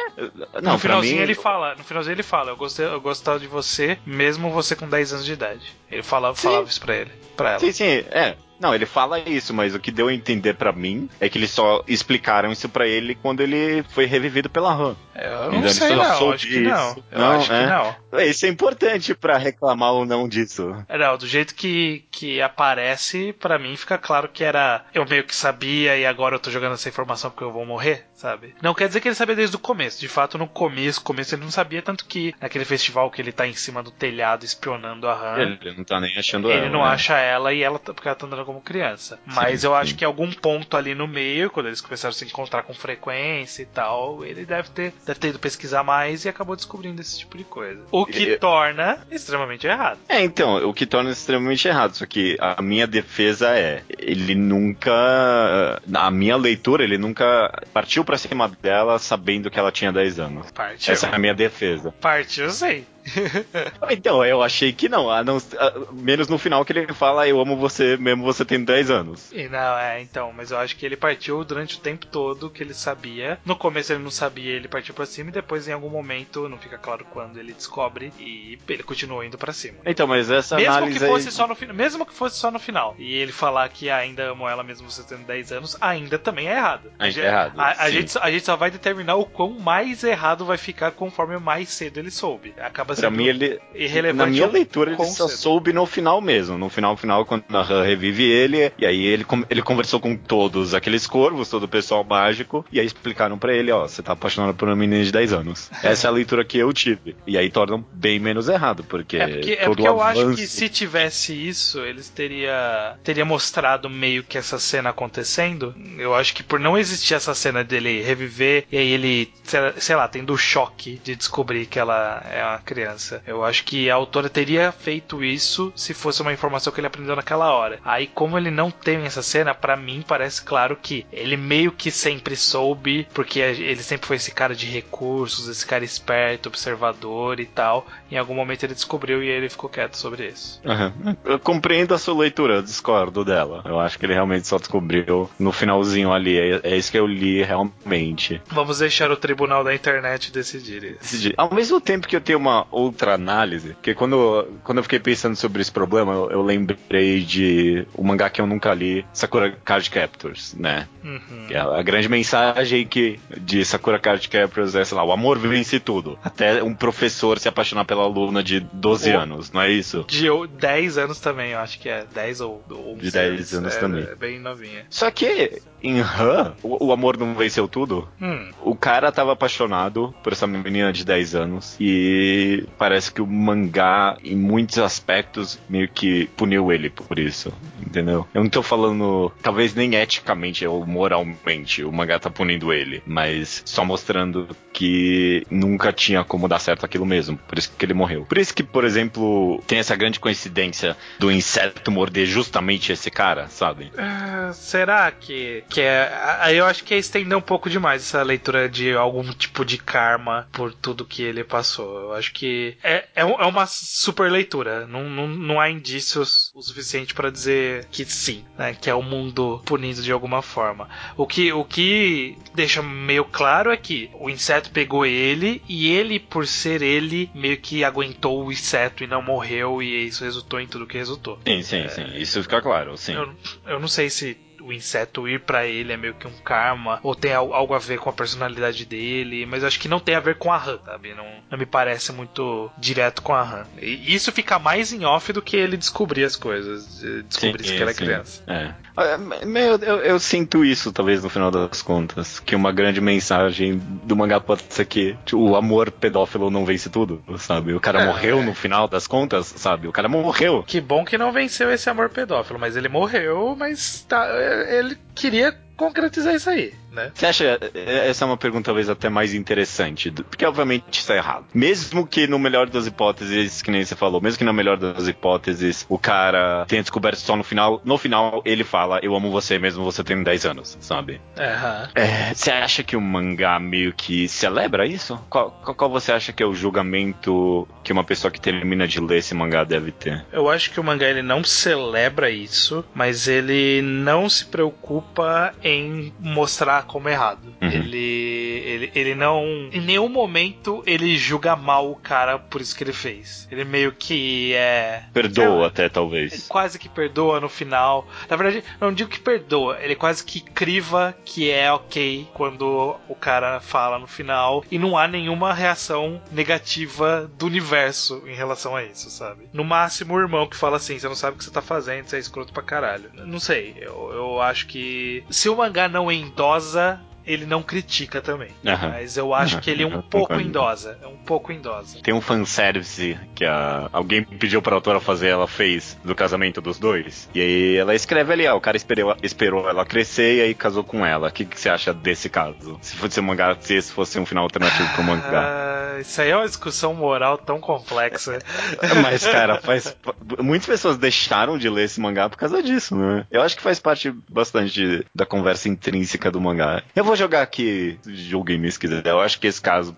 Speaker 2: Não,
Speaker 1: no finalzinho
Speaker 2: mim,
Speaker 1: ele fala, no finalzinho ele fala, eu gostei, eu gostava de você, mesmo você com 10 anos de idade. Ele fala,
Speaker 2: Sim.
Speaker 1: falava isso pra ele, pra ela.
Speaker 2: Sim, sim, é. Não, ele fala isso, mas o que deu a entender para mim é que eles só explicaram isso para ele quando ele foi revivido pela Han.
Speaker 1: Eu não então, sei, não. Acho que não. Eu não, acho é? que não.
Speaker 2: Isso é importante para reclamar ou não disso.
Speaker 1: É, não, do jeito que, que aparece, para mim fica claro que era. Eu meio que sabia e agora eu tô jogando essa informação porque eu vou morrer, sabe? Não quer dizer que ele sabia desde o começo. De fato, no começo, começo ele não sabia, tanto que naquele festival que ele tá em cima do telhado espionando a Han.
Speaker 2: Ele não tá nem achando
Speaker 1: ele
Speaker 2: ela.
Speaker 1: Ele não né? acha ela e ela tá, porque ela tá andando como criança. Mas sim, eu sim. acho que algum ponto ali no meio, quando eles começaram a se encontrar com frequência e tal, ele deve ter, deve ter ido pesquisar mais e acabou descobrindo esse tipo de coisa. O que torna extremamente errado.
Speaker 2: É, então, o que torna extremamente errado. Só que a minha defesa é, ele nunca. Na minha leitura, ele nunca partiu pra cima dela sabendo que ela tinha 10 anos. Partiu. Essa é a minha defesa.
Speaker 1: Partiu, sei.
Speaker 2: então, eu achei que não, a não a, menos no final que ele fala eu amo você mesmo você tendo 10 anos.
Speaker 1: E não, é, então, mas eu acho que ele partiu durante o tempo todo que ele sabia. No começo ele não sabia, ele partiu para cima e depois em algum momento, não fica claro quando, ele descobre e ele continuou indo para cima.
Speaker 2: Então, mas essa
Speaker 1: mesmo
Speaker 2: análise
Speaker 1: que fosse
Speaker 2: aí...
Speaker 1: só no mesmo que fosse só no final. E ele falar que ainda amo ela mesmo você tendo 10 anos, ainda também é errado.
Speaker 2: Ainda é errado.
Speaker 1: A, a, gente, a gente só vai determinar o quão mais errado vai ficar conforme mais cedo ele soube. Acaba
Speaker 2: mim, ele, irrelevante. Na minha leitura, ele só soube no final mesmo. No final, final, quando a Han revive ele, e aí ele, ele conversou com todos aqueles corvos, todo o pessoal mágico, e aí explicaram para ele, ó, você tá apaixonado por uma menina de 10 anos. Essa é a leitura que eu tive. E aí torna bem menos errado, porque.
Speaker 1: É porque, é porque eu acho que se tivesse isso, eles teria, teria mostrado meio que essa cena acontecendo. Eu acho que por não existir essa cena dele reviver, e aí ele, sei lá, tendo o choque de descobrir que ela é uma criança. Eu acho que a autora teria feito isso se fosse uma informação que ele aprendeu naquela hora. Aí, como ele não tem essa cena, para mim parece claro que ele meio que sempre soube, porque ele sempre foi esse cara de recursos, esse cara esperto, observador e tal. Em algum momento ele descobriu e ele ficou quieto sobre isso.
Speaker 2: Uhum. Eu compreendo a sua leitura, eu discordo dela. Eu acho que ele realmente só descobriu no finalzinho ali. É, é isso que eu li realmente.
Speaker 1: Vamos deixar o tribunal da internet decidir isso.
Speaker 2: Ao mesmo tempo que eu tenho uma outra análise, porque quando, quando eu fiquei pensando sobre esse problema, eu, eu lembrei de um mangá que eu nunca li, Sakura Card Captors, né? Uhum. É a grande mensagem que de Sakura Card Captors é, sei lá, o amor vence tudo. Até um professor se apaixonar pela aluna de 12 anos, não é isso?
Speaker 1: De 10 anos também, eu acho que é 10 ou 11
Speaker 2: De 10 anos
Speaker 1: é,
Speaker 2: também.
Speaker 1: É bem novinha.
Speaker 2: Só que em Han, o, o, amor não venceu tudo. Hum. O cara tava apaixonado por essa menina de 10 anos e parece que o mangá, em muitos aspectos, meio que puniu ele por isso, entendeu? Eu não tô falando, talvez nem eticamente ou moralmente, o mangá tá punindo ele, mas só mostrando que nunca tinha como dar certo aquilo mesmo, por isso que ele morreu. Por isso que, por exemplo, tem essa grande coincidência do inseto morder justamente esse cara, sabe?
Speaker 1: Uh, será que que é. Aí eu acho que é estender um pouco demais essa leitura de algum tipo de karma por tudo que ele passou. Eu acho que é, é, é uma super leitura. Não, não, não há indícios o suficiente para dizer que sim, né? Que é o mundo punido de alguma forma. O que, o que deixa meio claro é que o inseto pegou ele e ele, por ser ele, meio que aguentou o inseto e não morreu, e isso resultou em tudo que resultou.
Speaker 2: Sim, sim, é, sim. Isso fica claro, sim.
Speaker 1: Eu, eu não sei se o inseto ir para ele é meio que um karma, ou tem algo a ver com a personalidade dele, mas acho que não tem a ver com a Han, sabe? Não, não me parece muito direto com a Han. E isso fica mais em off do que ele descobrir as coisas, descobrir que era sim. criança.
Speaker 2: É. Eu, eu, eu, sinto isso, talvez, no final das contas. Que uma grande mensagem do mangá pode ser que tipo, o amor pedófilo não vence tudo, sabe? O cara é, morreu é. no final das contas, sabe? O cara morreu.
Speaker 1: Que bom que não venceu esse amor pedófilo, mas ele morreu, mas tá, ele queria concretizar isso aí né?
Speaker 2: Você acha, é, essa é uma pergunta talvez até mais interessante, porque obviamente está errado. Mesmo que no melhor das hipóteses, que nem você falou, mesmo que na melhor das hipóteses o cara tenha descoberto só no final, no final ele fala, eu amo você mesmo você tendo 10 anos, sabe?
Speaker 1: Uhum.
Speaker 2: É, você acha que o mangá meio que celebra isso? Qual, qual, qual você acha que é o julgamento que uma pessoa que termina de ler esse mangá deve ter?
Speaker 1: Eu acho que o mangá ele não celebra isso, mas ele não se preocupa em mostrar como errado. Uhum. Ele Ele, ele não. Em nenhum momento ele julga mal o cara por isso que ele fez. Ele meio que é.
Speaker 2: Perdoa até, talvez.
Speaker 1: Quase que perdoa no final. Na verdade, não digo que perdoa, ele quase que criva que é ok quando o cara fala no final. E não há nenhuma reação negativa do universo em relação a isso, sabe? No máximo, o irmão que fala assim: você não sabe o que você tá fazendo, você é escroto pra caralho. Não sei, eu, eu acho que. Se o mangá não endosa casa ele não critica também. Uhum. Mas eu acho uhum. que ele é um pouco indosa. É um pouco indosa.
Speaker 2: Tem um fanservice que a, alguém pediu pra autora fazer, ela fez do casamento dos dois. E aí ela escreve ali, ó, o cara esperou, esperou ela crescer e aí casou com ela. O que, que você acha desse caso? Se fosse um mangá, se esse fosse um final alternativo pro mangá.
Speaker 1: Ah, isso aí é uma discussão moral tão complexa.
Speaker 2: Mas, cara, faz. Muitas pessoas deixaram de ler esse mangá por causa disso, né? Eu acho que faz parte bastante da conversa intrínseca do mangá. Eu vou jogar aqui, julguem-me se quiser. Eu acho que esse caso,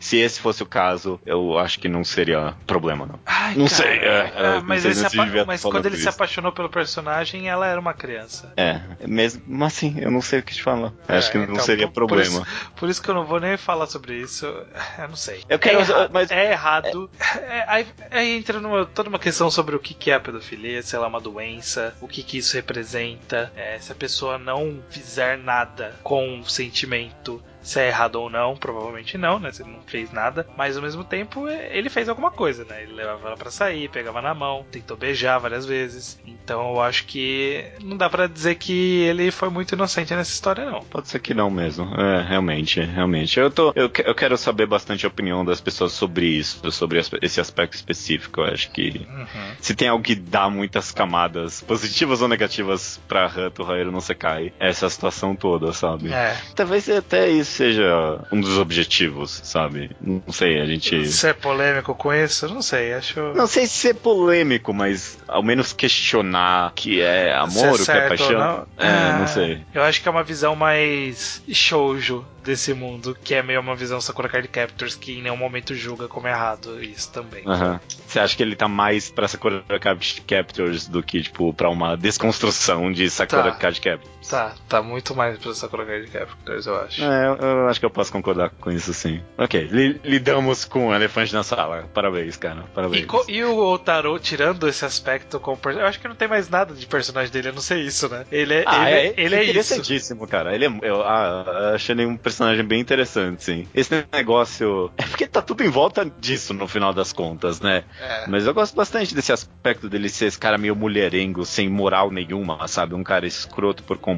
Speaker 2: se esse fosse o caso, eu acho que não seria problema, não.
Speaker 1: Ai, não cara, sei. É, é, mas, sei se mas quando ele isso. se apaixonou pelo personagem, ela era uma criança.
Speaker 2: É, mesmo mas assim, eu não sei o que te falar. É, acho que então, não seria
Speaker 1: por,
Speaker 2: problema.
Speaker 1: Por isso, por isso, que eu não vou nem falar sobre isso. Eu não sei.
Speaker 2: Eu quero,
Speaker 1: é, erra
Speaker 2: mas
Speaker 1: é errado. É, aí, aí, entra numa, toda uma questão sobre o que, é a pedofilia, se ela é uma doença, o que, que isso representa, é, se a pessoa não fizer nada com sentimento se é errado ou não, provavelmente não, né? Se ele não fez nada. Mas ao mesmo tempo, ele fez alguma coisa, né? Ele levava ela pra sair, pegava na mão, tentou beijar várias vezes. Então eu acho que não dá para dizer que ele foi muito inocente nessa história, não.
Speaker 2: Pode ser que não mesmo. É, realmente, realmente. Eu, tô, eu, eu quero saber bastante a opinião das pessoas sobre isso, sobre esse aspecto específico. Eu acho que uhum. se tem algo que dá muitas camadas, positivas ou negativas, pra Hato Rairo não se cai, é essa situação toda, sabe? É. Talvez até isso seja um dos objetivos, sabe? Não sei, a gente.
Speaker 1: Se é polêmico com isso, não sei, acho.
Speaker 2: Não sei se é polêmico, mas ao menos questionar que é amor, se é o que é paixão. Não? É, ah, não sei.
Speaker 1: Eu acho que é uma visão mais shoujo desse mundo, que é meio uma visão Sakura Card Captors que em nenhum momento julga como errado isso também.
Speaker 2: Uhum. Você acha que ele tá mais pra Sakura Card Captors do que, tipo, pra uma desconstrução de Sakura tá. Card Captors?
Speaker 1: Tá, tá muito mais pra Sakura Card Captors, eu acho.
Speaker 2: É, eu, eu, acho que eu posso concordar com isso sim. Ok, li, lidamos com o elefante na sala. Parabéns, cara. Parabéns.
Speaker 1: E, e o Otaro, tirando esse aspecto como Eu acho que não tem mais nada de personagem dele, eu não sei isso, né? Ele é, ah, ele, é, ele é, é
Speaker 2: interessantíssimo, cara. Ele é, eu ah, achei ele um personagem bem interessante, sim. Esse negócio. É porque tá tudo em volta disso no final das contas, né? É. Mas eu gosto bastante desse aspecto dele ser esse cara meio mulherengo, sem moral nenhuma, sabe? Um cara escroto por completo.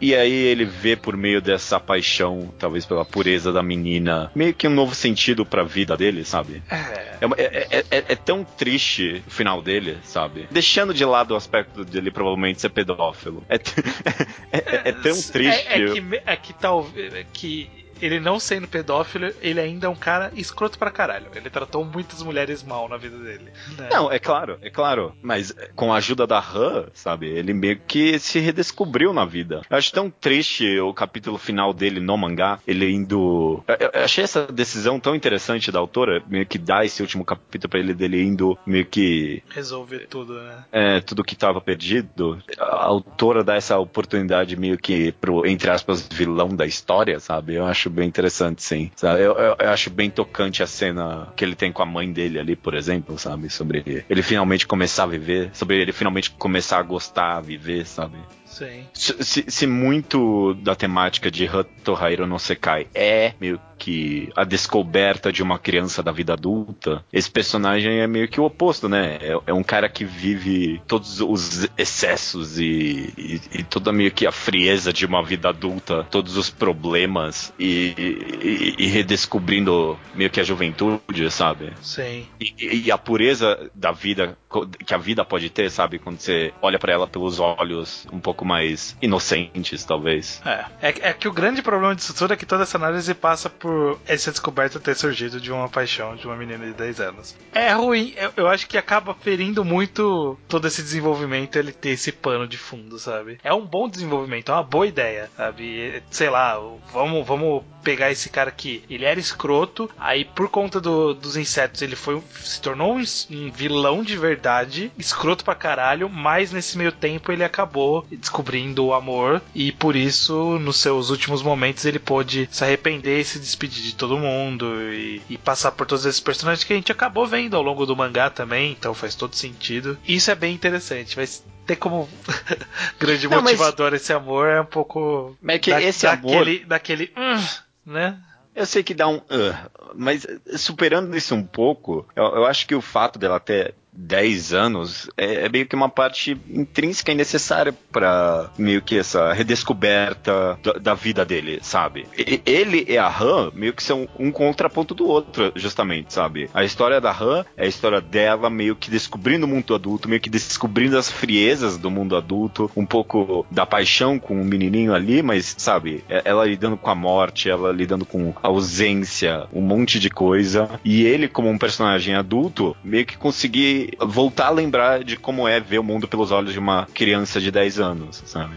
Speaker 2: E aí ele vê por meio dessa paixão, talvez pela pureza da menina, meio que um novo sentido pra vida dele, sabe? É, é, é, é, é tão triste o final dele, sabe? Deixando de lado o aspecto dele provavelmente ser pedófilo. É, é, tão triste.
Speaker 1: É, que, é que talvez. Que ele não sendo pedófilo, ele ainda é um cara escroto pra caralho. Ele tratou muitas mulheres mal na vida dele.
Speaker 2: Né? Não, é claro, é claro. Mas com a ajuda da Han, sabe, ele meio que se redescobriu na vida. Eu acho tão triste o capítulo final dele no mangá, ele indo. Eu, eu achei essa decisão tão interessante da autora, meio que dá esse último capítulo pra ele dele indo meio que.
Speaker 1: Resolver tudo, né?
Speaker 2: É, tudo que tava perdido. A autora dá essa oportunidade meio que pro, entre aspas, vilão da história, sabe? Eu acho bem interessante, sim. Eu, eu, eu, acho bem tocante a cena que ele tem com a mãe dele ali, por exemplo, sabe? Sobre ele finalmente começar a viver, sobre ele finalmente começar a gostar, a viver, sabe?
Speaker 1: Sim.
Speaker 2: Se, se, muito da temática de Hatohairo no Sekai é meio que a descoberta de uma criança da vida adulta, esse personagem é meio que o oposto, né? É, é um cara que vive todos os excessos e, e, e, toda meio que a frieza de uma vida adulta, todos os problemas e, e, redescobrindo meio que a juventude, sabe?
Speaker 1: Sim.
Speaker 2: E, a pureza da vida que a vida pode ter, sabe? Quando você olha para ela pelos olhos um pouco mais inocentes, talvez.
Speaker 1: É. é. É que o grande problema disso tudo é que toda essa análise passa por essa descoberta ter surgido de uma paixão de uma menina de 10 anos. É ruim, eu, eu acho que acaba ferindo muito todo esse desenvolvimento ele ter esse pano de fundo, sabe? É um bom desenvolvimento, é uma boa ideia, sabe? Sei lá, vamos, vamos pegar esse cara que ele era escroto, aí por conta do, dos insetos ele foi se tornou um, um vilão de verdade, escroto pra caralho, mas nesse meio tempo ele acabou descobrindo o amor e por isso, nos seus últimos momentos, ele pôde se arrepender e se de todo mundo e, e passar por todos esses personagens que a gente acabou vendo ao longo do mangá também, então faz todo sentido. Isso é bem interessante, mas ter como grande
Speaker 2: Não,
Speaker 1: motivador esse amor é um pouco.
Speaker 2: Mas é que esse amor-
Speaker 1: daquele, daquele. hum, né?
Speaker 2: Eu sei que dá um. "Ugh", mas superando isso um pouco, eu, eu acho que o fato dela ter 10 anos é, é meio que uma parte intrínseca e necessária pra meio que essa redescoberta da, da vida dele, sabe? E- ele e a Han meio que são um contraponto do outro, justamente, sabe? A história da Han é a história dela meio que descobrindo o mundo adulto, meio que descobrindo as friezas do mundo adulto, um pouco da paixão com o menininho ali, mas, sabe, é- ela lidando com a morte, ela lidando com a ausência, um monte de coisa. E ele, como um personagem adulto, meio que conseguir voltar a lembrar de como é ver o mundo pelos olhos de uma criança de 10 anos, sabe?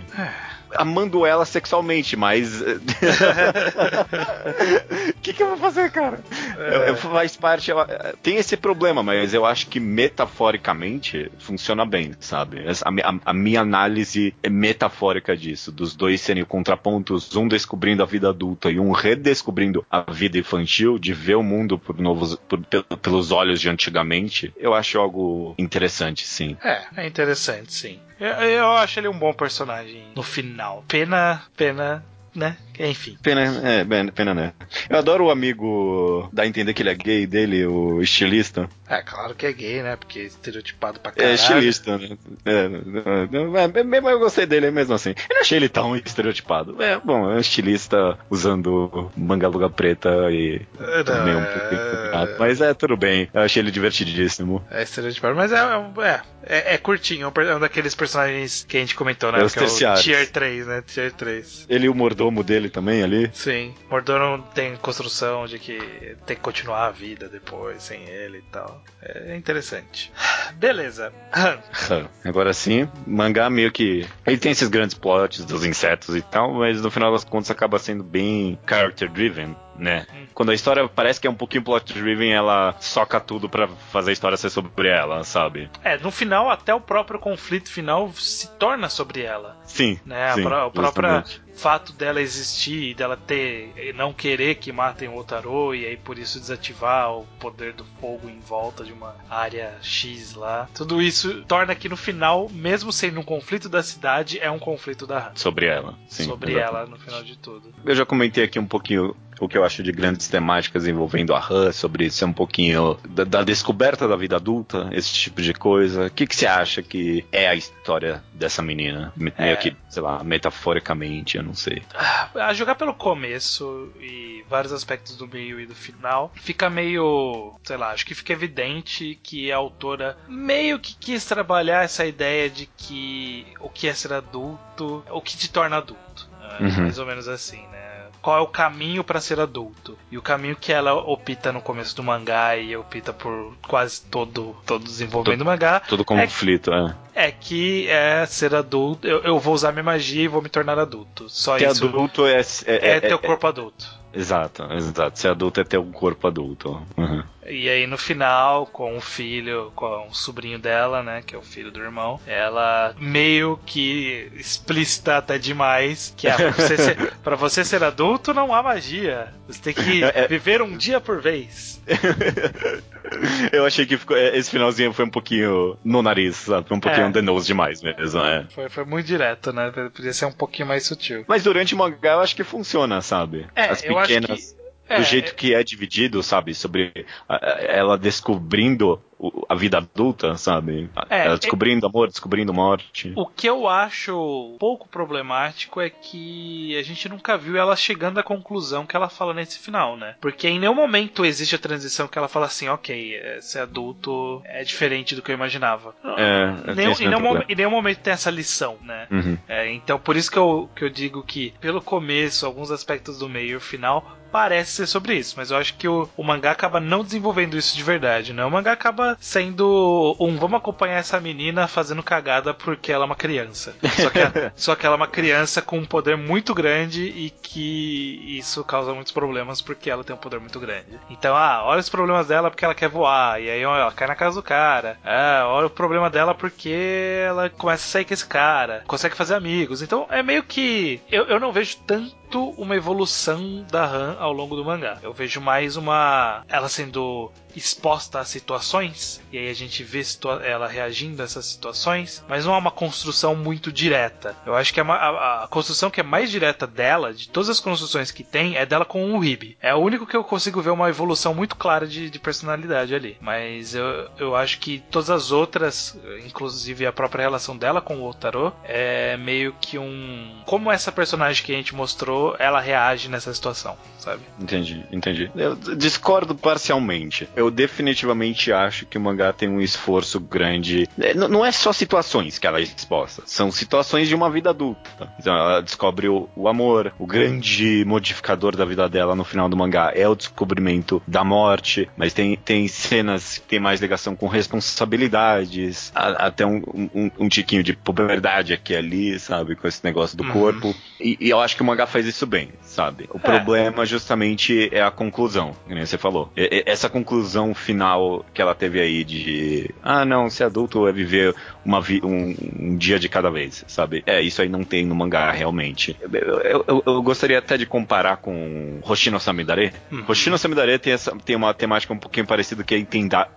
Speaker 2: Amando ela sexualmente, mas. O que, que eu vou fazer, cara? Eu- faz parte. ela- tem esse problema, mas eu acho que metaforicamente funciona bem, sabe? A, a- a minha análise é metafórica disso, dos dois serem contrapontos, um descobrindo a vida adulta e um redescobrindo a vida infantil, de ver o mundo por novos, por- pel- pelos olhos de antigamente, eu acho algo interessante, sim.
Speaker 1: É, é interessante, sim. Eu, eu acho ele um bom personagem no final. Pena, pena, né? Enfim.
Speaker 2: Pena, é, pena, né? Eu adoro o amigo, dá a entender que ele é gay dele, o estilista.
Speaker 1: É, claro que é gay, né? Porque é estereotipado pra
Speaker 2: É
Speaker 1: caralho.
Speaker 2: estilista, né? É, é, é, mesmo eu gostei dele mesmo assim. Eu não achei ele tão estereotipado. É, bom, é um estilista usando manga longa preta e
Speaker 1: É,
Speaker 2: também um pouco. Mas é, tudo bem. Eu achei ele divertidíssimo.
Speaker 1: É estereotipado, mas é, é, é, é, é curtinho. É um é daqueles personagens que a gente comentou, né?
Speaker 2: É os
Speaker 1: que é o. Tier 3, né? Tier 3.
Speaker 2: Ele e o mordomo dele também ali.
Speaker 1: Sim. Mordomo tem construção de que tem que continuar a vida depois, sem ele e tal. É interessante. Beleza.
Speaker 2: Agora sim, mangá meio que. Ele tem esses grandes plots dos insetos e tal, mas no final das contas acaba sendo bem character driven, né? Quando a história parece que é um pouquinho plot driven, ela soca tudo pra fazer a história ser sobre ela, sabe?
Speaker 1: É, no final, até o próprio conflito final se torna sobre ela.
Speaker 2: Sim.
Speaker 1: Né? A
Speaker 2: sim,
Speaker 1: pró- o próprio
Speaker 2: justamente.
Speaker 1: fato dela existir e dela ter não querer que matem o Otaro e aí por isso desativar o poder do fogo em volta de uma área X lá. Tudo isso torna que no final, mesmo sendo um conflito da cidade, é um conflito da.
Speaker 2: Sobre ela. Sim,
Speaker 1: sobre
Speaker 2: exatamente.
Speaker 1: ela no final de tudo.
Speaker 2: Eu já comentei aqui um pouquinho o que eu acho de grandes temáticas envolvendo a Han, sobre ser um pouquinho da, da descoberta da vida adulta, esse tipo de coisa. O que, que você acha que é a história dessa menina? Me-
Speaker 1: É.
Speaker 2: Meio que, sei lá, metaforicamente, eu não sei.
Speaker 1: A jogar pelo começo e vários aspectos do meio e do final, fica meio, sei lá, acho que fica evidente que a autora meio que quis trabalhar essa ideia de que o que é ser adulto, o que te torna adulto. É,
Speaker 2: Uhum.
Speaker 1: Mais ou menos assim, né? Qual é o caminho pra ser adulto? E o caminho que ela opta no começo do mangá e opta por quase todo todo o desenvolvimento do mangá
Speaker 2: Todo conflito, é.
Speaker 1: é que é ser adulto. Eu, eu vou usar minha magia e vou me tornar adulto. Só
Speaker 2: Ser
Speaker 1: isso
Speaker 2: adulto é. É,
Speaker 1: é, ter o corpo adulto.
Speaker 2: Exato, exato. Ser adulto é ter um corpo adulto. Uhum.
Speaker 1: E aí no final, com o filho, com o sobrinho dela, né, que é o filho do irmão, ela meio que explícita até demais que ah, pra, você ser, pra você ser adulto não há magia. Você tem que
Speaker 2: É, é.
Speaker 1: viver um dia por vez.
Speaker 2: Eu achei que ficou- esse finalzinho foi um pouquinho no nariz, sabe? Foi um pouquinho
Speaker 1: É.
Speaker 2: on the nose demais mesmo, é.
Speaker 1: Foi, foi muito direto, né? Podia ser um pouquinho mais sutil.
Speaker 2: Mas durante o mangá eu acho que funciona, sabe?
Speaker 1: É,
Speaker 2: As
Speaker 1: eu acho
Speaker 2: pequenas.
Speaker 1: que. É,
Speaker 2: do jeito que é dividido, sabe? Sobre ela descobrindo a vida adulta, sabe?
Speaker 1: É,
Speaker 2: ela descobrindo amor, descobrindo morte.
Speaker 1: O que eu acho pouco problemático é que a gente nunca viu ela chegando à conclusão que ela fala nesse final, né? Porque em nenhum momento existe a transição que ela fala assim, ok, é, ser adulto é diferente do que eu imaginava.
Speaker 2: É,
Speaker 1: Nenhum- em,
Speaker 2: é
Speaker 1: nenhum,
Speaker 2: problema.
Speaker 1: mo- em nenhum momento tem essa lição, né?
Speaker 2: Uhum.
Speaker 1: É, então por isso que eu, que eu digo que pelo começo, alguns aspectos do meio e o final parece ser sobre isso, mas eu acho que o, o mangá acaba não desenvolvendo isso de verdade, né? O mangá acaba sendo um vamos acompanhar essa menina fazendo cagada porque ela é uma criança. Só que, só que ela é uma criança com um poder muito grande e que isso causa muitos problemas porque ela tem um poder muito grande. Então, ah, olha os problemas dela porque ela quer voar, e aí ó, ela cai na casa do cara. Ah, olha o problema dela porque ela começa a sair com esse cara, consegue fazer amigos. Então é meio que. Eu, eu não vejo tanto uma evolução da Han ao longo do mangá. Eu vejo mais uma. ela sendo exposta a situações, e aí a gente vê ela reagindo a essas situações, mas não é uma construção muito direta. Eu acho que a, a, a, construção que é mais direta dela, de todas as construções que tem, é dela com o Ribe. É o único que eu consigo ver uma evolução muito clara de, de personalidade ali. Mas eu, eu acho que todas as outras, inclusive a própria relação dela com o Otaro, é meio que um. Como essa personagem que a gente mostrou ela reage nessa situação, sabe?
Speaker 2: Entendi, entendi. Eu discordo parcialmente. Eu definitivamente acho que o mangá tem um esforço grande. É, não é só situações que ela é exposta, são situações de uma vida adulta. Então ela descobre o, o amor, o grande modificador da vida dela no final do mangá é o descobrimento da morte, mas tem, tem cenas que tem mais ligação com responsabilidades, a, até um, um, um, tiquinho de puberdade aqui e ali, sabe? Com esse negócio do uhum. corpo. E, e, eu acho que o mangá faz isso bem, sabe? O é. problema justamente é a conclusão, que nem você falou. E, essa conclusão final que ela teve aí de ah, não, ser adulto é viver uma vi um, um, dia de cada vez, sabe? É, isso aí não tem no mangá realmente. Eu, eu, eu, eu gostaria até de comparar com Hoshino Samidare. Uhum. Hoshino Samidare tem, essa, tem uma temática um pouquinho parecida que é entender,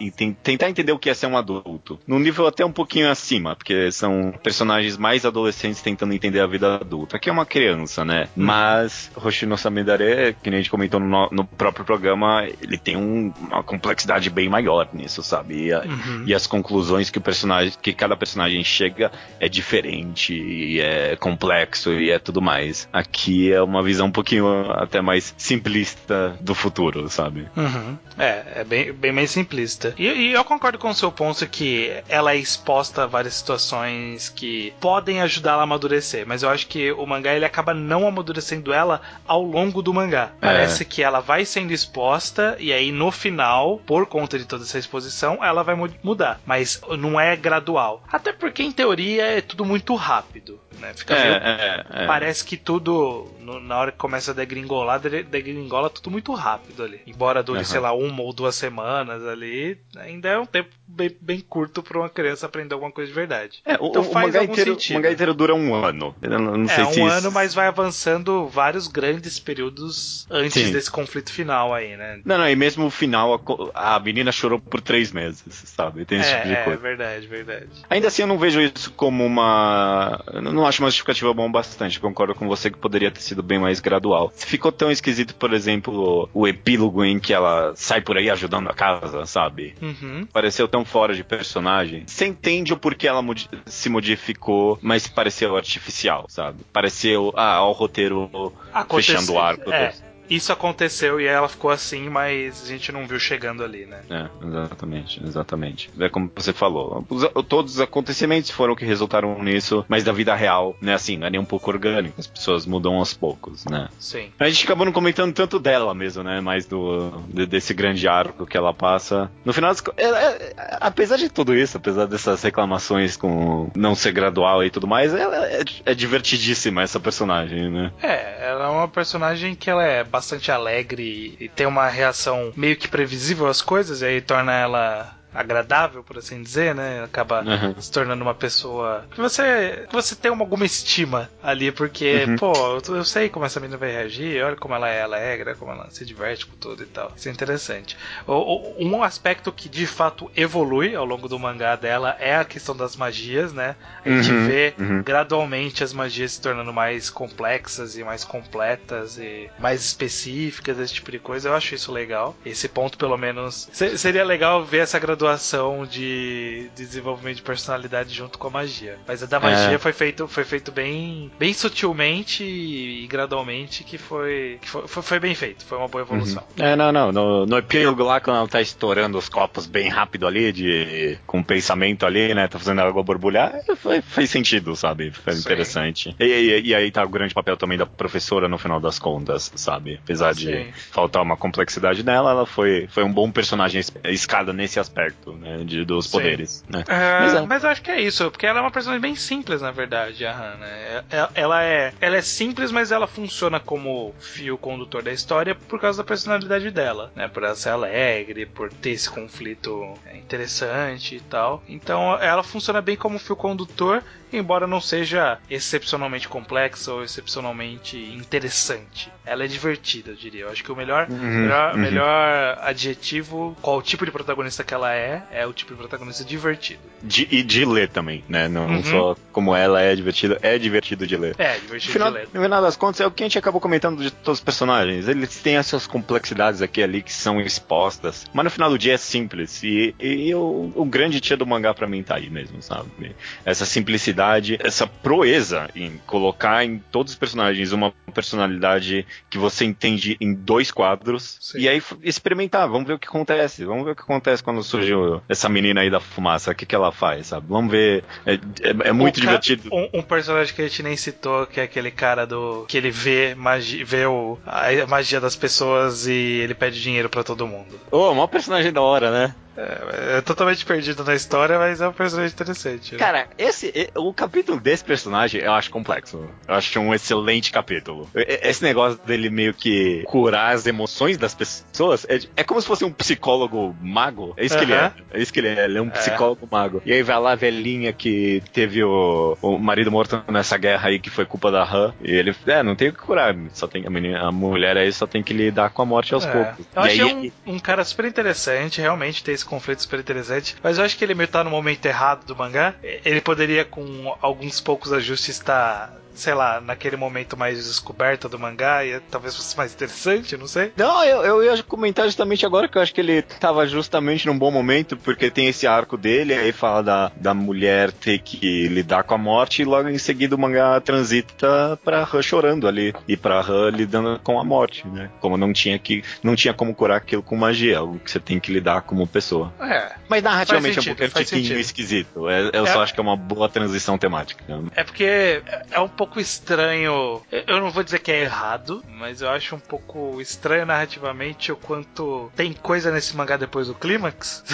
Speaker 2: tentar entender o que é ser um adulto. Num nível até um pouquinho acima, porque são personagens mais adolescentes tentando entender a vida adulta. Aqui é uma criança, né? Uhum. Mas Hoshino Samidare, que nem a gente comentou no, no próprio programa, ele tem um, uma complexidade bem maior nisso, sabe? E, a, uhum. e as conclusões que o personagem, que cada personagem chega é diferente e é complexo e é tudo mais. Aqui é uma visão um pouquinho até mais simplista do futuro, sabe?
Speaker 1: Uhum. É, é bem, bem mais simplista. E, e, eu concordo com o seu ponto que ela é exposta a várias situações que podem ajudá-la a amadurecer, mas eu acho que o mangá ele acaba não amadurecendo ela ao longo do mangá. É. Parece que ela vai sendo exposta e aí no final, por conta de toda essa exposição, ela vai mudar, mas não é gradual. Até porque, em teoria, é tudo muito rápido. Né? Fica é, meio... é, é. Parece que tudo, no, na hora que começa a degringolar, degringola tudo muito rápido ali. Embora dure, uhum. sei lá, uma ou duas semanas ali, ainda é um tempo bem, bem curto para uma criança aprender alguma coisa de verdade.
Speaker 2: É, então o, faz o mangá inteiro. O mangá inteiro dura um ano. Eu não, não
Speaker 1: é,
Speaker 2: sei
Speaker 1: um
Speaker 2: se
Speaker 1: ano, isso... mas vai avançando vários grandes períodos antes Sim. desse conflito final aí, né?
Speaker 2: Não, não, e mesmo o final, a, a menina chorou por três meses, sabe? Tem esse
Speaker 1: é,
Speaker 2: tipo de coisa.
Speaker 1: É, verdade, verdade.
Speaker 2: Ainda assim, eu não vejo isso como uma. Não acho uma justificativa bom bastante. Concordo com você que poderia ter sido bem mais gradual. Se ficou tão esquisito, por exemplo, o epílogo em que ela sai por aí ajudando a casa, sabe?
Speaker 1: Uhum.
Speaker 2: Pareceu tão fora de personagem. Você entende o porquê ela se modificou, mas pareceu artificial, sabe? Pareceu, ah, o roteiro Aconteceu, fechando o arco.
Speaker 1: É isso aconteceu e ela ficou assim, mas a gente não viu chegando ali, né?
Speaker 2: É, exatamente, exatamente. É como você falou, os, todos os acontecimentos foram que resultaram nisso, mas da vida real, né, assim, não é nem um pouco orgânico, as pessoas mudam aos poucos, né?
Speaker 1: Sim.
Speaker 2: A gente acabou não comentando tanto dela mesmo, né, mais do, de, desse grande arco que ela passa. No final, é, é, apesar de tudo isso, apesar dessas reclamações com não ser gradual e tudo mais, ela é, é divertidíssima essa personagem, né?
Speaker 1: É, ela é uma personagem que ela é bastante alegre e tem uma reação meio que previsível às coisas, e aí torna ela agradável, por assim dizer, né? Acaba uhum. se tornando uma pessoa que você, você tem uma, alguma estima ali, porque, uhum. pô, eu, eu, sei como essa menina vai reagir, olha como ela é alegre, como ela se diverte com tudo e tal. Isso é interessante. O, o, um aspecto que de fato evolui ao longo do mangá dela é a questão das magias, né? A gente uhum. vê uhum. gradualmente as magias se tornando mais complexas e mais completas e mais específicas, esse tipo de coisa. Eu acho isso legal. Esse ponto, pelo menos, seria legal ver essa graduação graduação de desenvolvimento de personalidade junto com a magia. Mas a da magia é. foi feito, foi feito bem, bem sutilmente e gradualmente que foi, que foi, foi, bem feito. Foi uma boa evolução.
Speaker 2: Uhum. É, não, não. No, no epílogo lá, quando ela tá estourando os copos bem rápido ali, de, com pensamento ali, né? Tá fazendo a água borbulhar, foi, fez sentido, sabe? Foi Sim. interessante. E, e, e, aí tá o grande papel também da professora no final das contas, sabe? Apesar Sim. de faltar uma complexidade nela, ela foi, foi um bom personagem escada nesse aspecto aspecto, né? De, dos poderes, né?
Speaker 1: É, mas, é. mas, eu acho que é isso, porque ela é uma personagem bem simples, na verdade, a Hannah. É, é, ela é, ela é simples, mas ela funciona como fio condutor da história por causa da personalidade dela, né? Por ela ser alegre, por ter esse conflito interessante e tal. Então ela funciona bem como fio condutor embora não seja excepcionalmente complexa ou excepcionalmente interessante. Ela é divertida, eu diria. Eu acho que o melhor, uhum, melhor, uhum. melhor adjetivo, qual o tipo de protagonista que ela é, é o tipo de protagonista divertido.
Speaker 2: De, e de ler também, né? Não uhum. só como ela é divertida, é divertido de ler.
Speaker 1: É, divertido final, de ler.
Speaker 2: No final das contas, é o que a gente acabou comentando de todos os personagens. Eles têm essas complexidades aqui ali que são expostas, mas no final do dia é simples. E, e o, o grande tia do mangá pra mim tá aí mesmo, sabe? Essa simplicidade essa proeza em colocar em todos os personagens uma personalidade que você entende em dois quadros Sim. e aí experimentar, vamos ver o que acontece, vamos ver o que acontece quando surge essa menina aí da fumaça, o que, que ela faz, sabe? Vamos ver, é, é, é muito divertido.
Speaker 1: Um, um, personagem que a gente nem citou, que é aquele cara do que ele vê, magia, vê o, a magia das pessoas e ele pede dinheiro para todo mundo.
Speaker 2: Ô, oh, maior personagem da hora, né?
Speaker 1: É, é, totalmente perdido na história, mas é um personagem interessante. Né?
Speaker 2: Cara, esse, o capítulo desse personagem eu acho complexo. Eu acho um excelente capítulo. Esse negócio dele meio que curar as emoções das pessoas é, é como se fosse um psicólogo mago. É isso que ele é. É isso que ele é. Ele é um é. psicólogo mago. E aí vai lá a velhinha que teve o, o marido morto nessa guerra aí que foi culpa da Han. E ele, é, não tem o que curar. Só tem a, menina, a mulher aí só tem que lidar com a morte aos é. poucos.
Speaker 1: Eu e achei aí, um, um cara super interessante, realmente, ter esse conflito super interessante. Mas eu acho que ele meio tá no momento errado do mangá. Ele poderia, com alguns poucos ajustes, estar tá sei lá, naquele momento mais descoberto do mangá, e talvez fosse mais interessante, não sei.
Speaker 2: Não, eu, eu ia comentar justamente agora que eu acho que ele tava justamente num bom momento, porque tem esse arco dele, aí fala da, da mulher ter que lidar com a morte, e logo em seguida o mangá transita pra Han chorando ali, e pra Han lidando com a morte, né? Como não tinha que. não tinha como curar aquilo com magia, algo que você tem que lidar como pessoa.
Speaker 1: É.
Speaker 2: Mas narrativamente sentido, é um pouquinho esquisito. É, eu é, só acho que é uma boa transição temática.
Speaker 1: É porque é um pouco pouco estranho. Eu não vou dizer que é errado, mas eu acho um pouco estranho narrativamente o quanto tem coisa nesse mangá depois do clímax.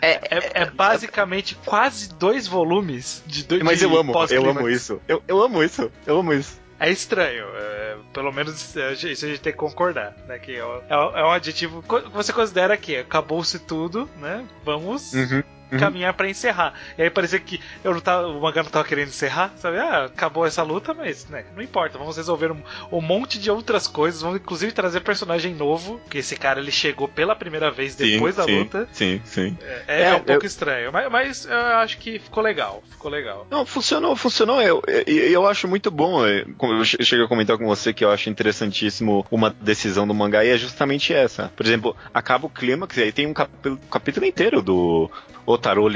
Speaker 1: É, é, é, basicamente quase dois volumes de dois
Speaker 2: Mas eu amo, eu amo isso. Eu, eu amo isso, eu amo isso.
Speaker 1: É estranho, é, pelo menos isso a gente tem que concordar, né? Que é, é, é um adjetivo que você considera que acabou-se tudo, né? Vamos uhum uhum. caminhar para encerrar. E aí parecia que eu não tava, o mangá não tava querendo encerrar, sabe? Ah, acabou essa luta, mas né, não importa, vamos resolver um, um, monte de outras coisas, vamos inclusive trazer personagem novo, que esse cara ele chegou pela primeira vez depois sim, da
Speaker 2: sim,
Speaker 1: luta.
Speaker 2: Sim, sim.
Speaker 1: É, é, é um pouco eu... estranho, mas, mas, eu acho que ficou legal, ficou legal.
Speaker 2: Não, funcionou, funcionou. Eu, eu, eu acho muito bom. Eu cheguei a comentar com você que eu acho interessantíssimo uma decisão do mangá e é justamente essa. Por exemplo, acaba o clímax e aí tem um capítulo, capítulo inteiro do Otarou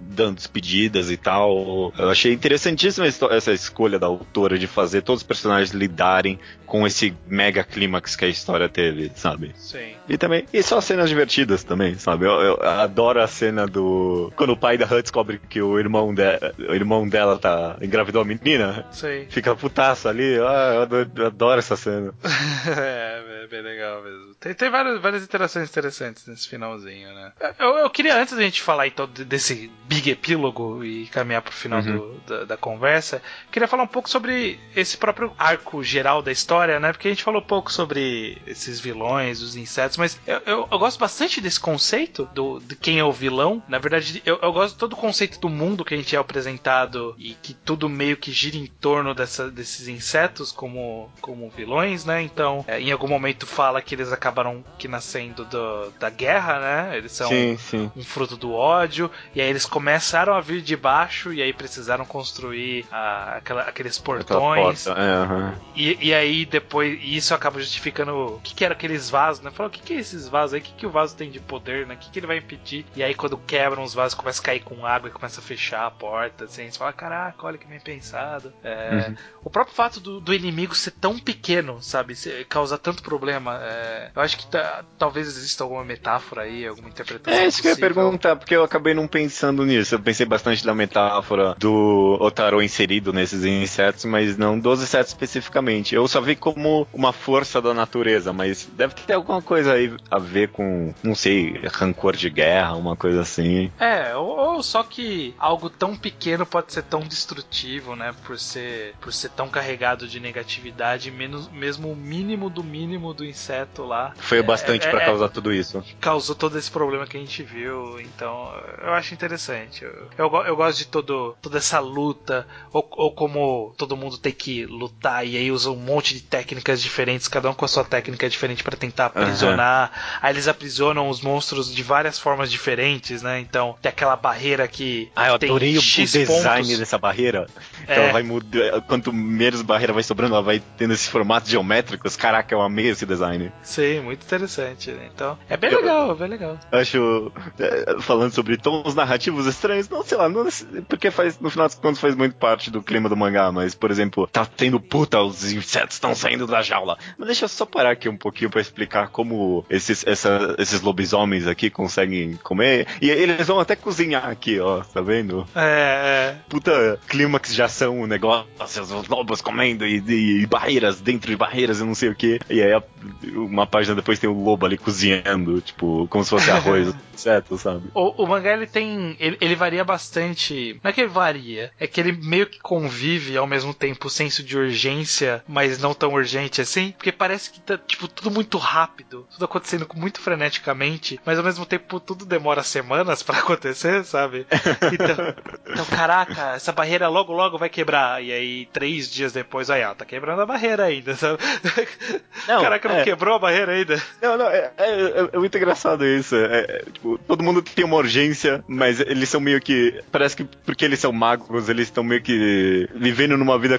Speaker 2: dando despedidas e tal. Eu achei interessantíssima essa escolha da autora de fazer todos os personagens lidarem com esse mega clímax que a história teve, sabe?
Speaker 1: Sim.
Speaker 2: E também, e só cenas divertidas também, sabe? Eu, eu adoro a cena do. Quando o pai da Han descobre que o irmão, de, o irmão dela tá engravidou a menina.
Speaker 1: Sim.
Speaker 2: Fica putaço ali. Ah, eu adoro, eu adoro essa cena.
Speaker 1: é, é bem legal mesmo. Tem, tem várias, várias interações interessantes nesse finalzinho, né? Eu, eu queria, antes da gente falar então desse big epílogo e caminhar pro final uhum. do, da, da conversa, queria falar um pouco sobre esse próprio arco geral da história né? Porque a gente falou pouco sobre esses vilões, os insetos, mas eu, eu, eu gosto bastante desse conceito do, de quem é o vilão. Na verdade, eu, eu, gosto de todo o conceito do mundo que a gente é apresentado e que tudo meio que gira em torno dessa, desses insetos como, como vilões, né? Então, é, em algum momento fala que eles acabaram que nascendo do, da guerra, né? Eles são
Speaker 2: sim, sim.
Speaker 1: um fruto do ódio, e aí eles começaram a vir de baixo e aí precisaram construir a, aquela, aqueles portões.
Speaker 2: É, uhum.
Speaker 1: e, e aí depois. E isso acaba justificando o que, que era aqueles vasos, né? Falou, o que, que é esses vasos aí? O que, que o vaso tem de poder, né? O que, que ele vai impedir? E aí, quando quebram os vasos, começa a cair com água e começa a fechar a porta. Assim, você fala, caraca, olha que bem pensado. É, uhum. O próprio fato do, do, inimigo ser tão pequeno, sabe? Causar tanto problema. É, eu acho que tá, talvez exista alguma metáfora aí, alguma interpretação.
Speaker 2: É isso que eu ia perguntar, porque eu acabei não pensando nisso. Eu pensei bastante da metáfora do Otaro inserido nesses insetos, mas não dos insetos especificamente. Eu só vi como uma força da natureza, mas deve ter alguma coisa aí a ver com, não sei, rancor de guerra, uma coisa assim.
Speaker 1: É, ou, ou só que algo tão pequeno pode ser tão destrutivo, né? Por ser, por ser tão carregado de negatividade, menos, mesmo o mínimo do mínimo do inseto lá.
Speaker 2: Foi o bastante é, para é, causar tudo isso.
Speaker 1: Causou todo esse problema que a gente viu. Então, eu acho interessante. Eu, eu, eu gosto de todo, toda essa luta, ou, ou, como todo mundo tem que lutar e aí usa um monte de técnicas diferentes, cada um com a sua técnica diferente para tentar aprisionar. Uhum. Aí eles aprisionam os monstros de várias formas diferentes, né? Então, tem aquela barreira que.
Speaker 2: Ah, eu
Speaker 1: tem
Speaker 2: adorei
Speaker 1: X
Speaker 2: o design
Speaker 1: pontos.
Speaker 2: dessa barreira. É. ela vai mudar. Quanto menos barreira vai sobrando, ela vai tendo esse formato geométrico. Caraca, eu amei esse design.
Speaker 1: Sim, muito interessante. Né? Então, é bem eu, legal, é bem legal.
Speaker 2: Acho. É, falando sobre tons narrativos estranhos, não sei lá, não, porque faz, no final das contas faz muito parte do clima do mangá, mas, por exemplo, tá tendo puta, os insetos estão saindo da jaula. Mas deixa eu só parar aqui um pouquinho para explicar como esses, essa, esses lobisomens aqui conseguem comer. E eles vão até cozinhar aqui, ó, tá vendo?
Speaker 1: É, é.
Speaker 2: Puta clímax de ação, o negócio, os lobos comendo e, e, e barreiras dentro de barreiras e não sei o que. E aí, uma página depois tem o lobo ali cozinhando, tipo, como se fosse arroz, certo, sabe?
Speaker 1: O, o mangá ele tem. Ele, ele, varia bastante. Não é que ele varia, é que ele meio que convive ao mesmo tempo o senso de urgência, mas não tão urgente assim. Porque parece que tá, tipo, tudo muito rápido, tudo acontecendo muito freneticamente, mas ao mesmo tempo tudo demora semanas para acontecer, sabe? Então, então, caraca, essa barreira logo logo vai quebrar. E aí, três dias depois, aí, ó, tá quebrando a barreira ainda, sabe? Não, caraca, não é... quebrou a barreira ainda.
Speaker 2: Não, não, é, é, é, muito engraçado isso. É, é, tipo, todo mundo tem uma urgência, mas eles são meio que. Parece que porque eles são magos, eles estão meio que vivendo numa vida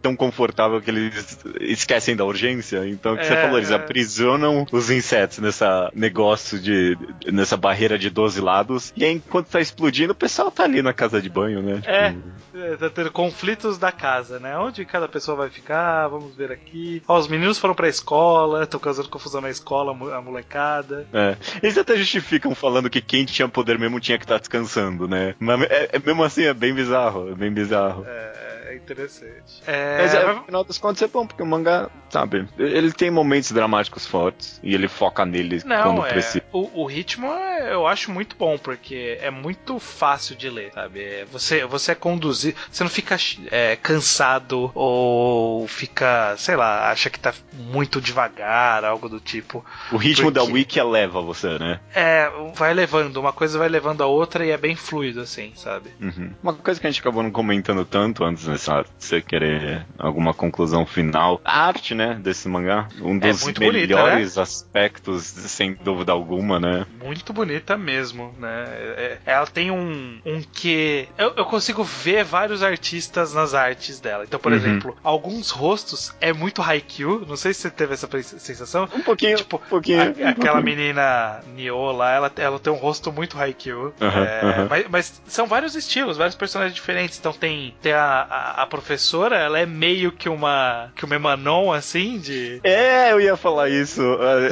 Speaker 2: tão confortável que eles esquecem da urgência. Então, o que você falou, eles aprisionam os insetos nessa negócio de. nessa barreira de 12 lados. E aí, enquanto tá explodindo, o pessoal tá ali na casa de banho, né?
Speaker 1: É, tipo... tá tendo conflitos da casa, né? Onde cada pessoa vai ficar, vamos ver aqui. Ó, os meninos foram pra escola, estão causando confusão na escola, a molecada.
Speaker 2: É. Eles até justificam falando que quem tinha poder mesmo tinha que estar tá descansando, né? Mas é, é, mesmo assim é bem bizarro, é bem bizarro.
Speaker 1: É é interessante.
Speaker 2: É... Mas é, no final das contas é bom, porque o mangá, sabe, ele tem momentos dramáticos fortes e ele foca neles
Speaker 1: Não,
Speaker 2: quando
Speaker 1: é,
Speaker 2: precisa.
Speaker 1: O, o, ritmo eu acho muito bom, porque é muito fácil de ler, sabe? É, você, você é conduzir, você não fica é, cansado ou fica, sei lá, acha que tá muito devagar, algo do tipo.
Speaker 2: O ritmo porque... da wiki leva você, né?
Speaker 1: É, vai levando, uma coisa vai levando a outra e é bem fluido, assim, sabe?
Speaker 2: Uhum. Uma coisa que a gente acabou não comentando tanto antes nesse se você querer alguma conclusão final. A arte, né, desse mangá, um é dos melhores bonita, né? aspectos, sem dúvida alguma, né?
Speaker 1: Muito bonita mesmo, né? É, é, ela tem um, um que eu, eu, consigo ver vários artistas nas artes dela. Então, por uhum. exemplo, alguns rostos é muito Haikyuu, não sei se você teve essa sensação.
Speaker 2: Um pouquinho,
Speaker 1: tipo,
Speaker 2: um pouquinho. A,
Speaker 1: um aquela pouquinho. menina Nioh lá, ela, ela tem um rosto muito Haikyuu. Uhum, é, uhum. Mas, mas, são vários estilos, vários personagens diferentes. Então tem, tem a, a a, professora, ela é meio que uma que uma Emanon, assim, de...
Speaker 2: É, eu ia falar isso,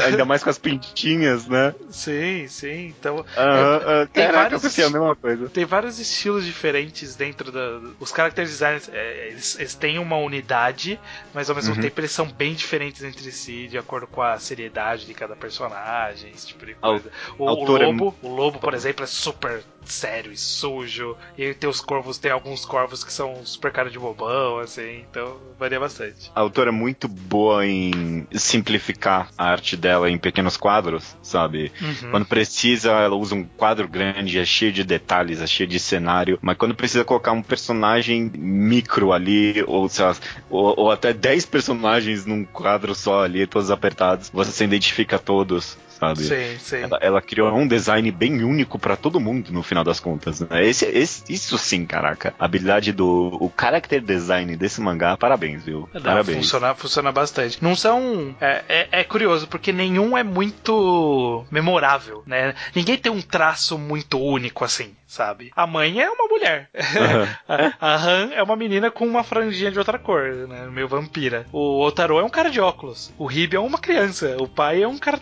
Speaker 2: ainda mais com as pintinhas, né?
Speaker 1: Sim, sim, então... Uh
Speaker 2: -huh, uh, tem caraca, vários, eu a mesma coisa.
Speaker 1: Tem vários estilos diferentes dentro da... Os character designers, é, eles, eles, têm uma unidade, mas ao mesmo uhum. tempo eles são bem diferentes entre si, de acordo com a seriedade de cada personagem, esse tipo de coisa. O, o Lobo, é... o Lobo, por exemplo, é super sério e sujo. E tem os corvos, tem alguns corvos que são super cara de bobão, assim, então varia bastante.
Speaker 2: A autora é muito boa em simplificar a arte dela em pequenos quadros, sabe? Uhum. Quando precisa, ela usa um quadro grande, é cheio de detalhes, é cheio de cenário, mas quando precisa colocar um personagem micro ali, ou, lá, ou, ou até 10 personagens num quadro só ali, todos apertados, você se identifica todos sabe?
Speaker 1: Sim, sim.
Speaker 2: Ela, ela criou um design bem único pra todo mundo, no final das contas. Né? Esse, esse, isso sim, caraca. A habilidade do o character design desse mangá, parabéns, viu?
Speaker 1: Não,
Speaker 2: parabéns.
Speaker 1: Funciona, funciona bastante. Não são. É, é, é curioso, porque nenhum é muito memorável, né? Ninguém tem um traço muito único assim, sabe? A mãe é uma mulher. a, a Han é uma menina com uma franjinha de outra cor, né? Meio vampira. O Otaro é um cara de óculos. O Ribe é uma criança. O pai é um cara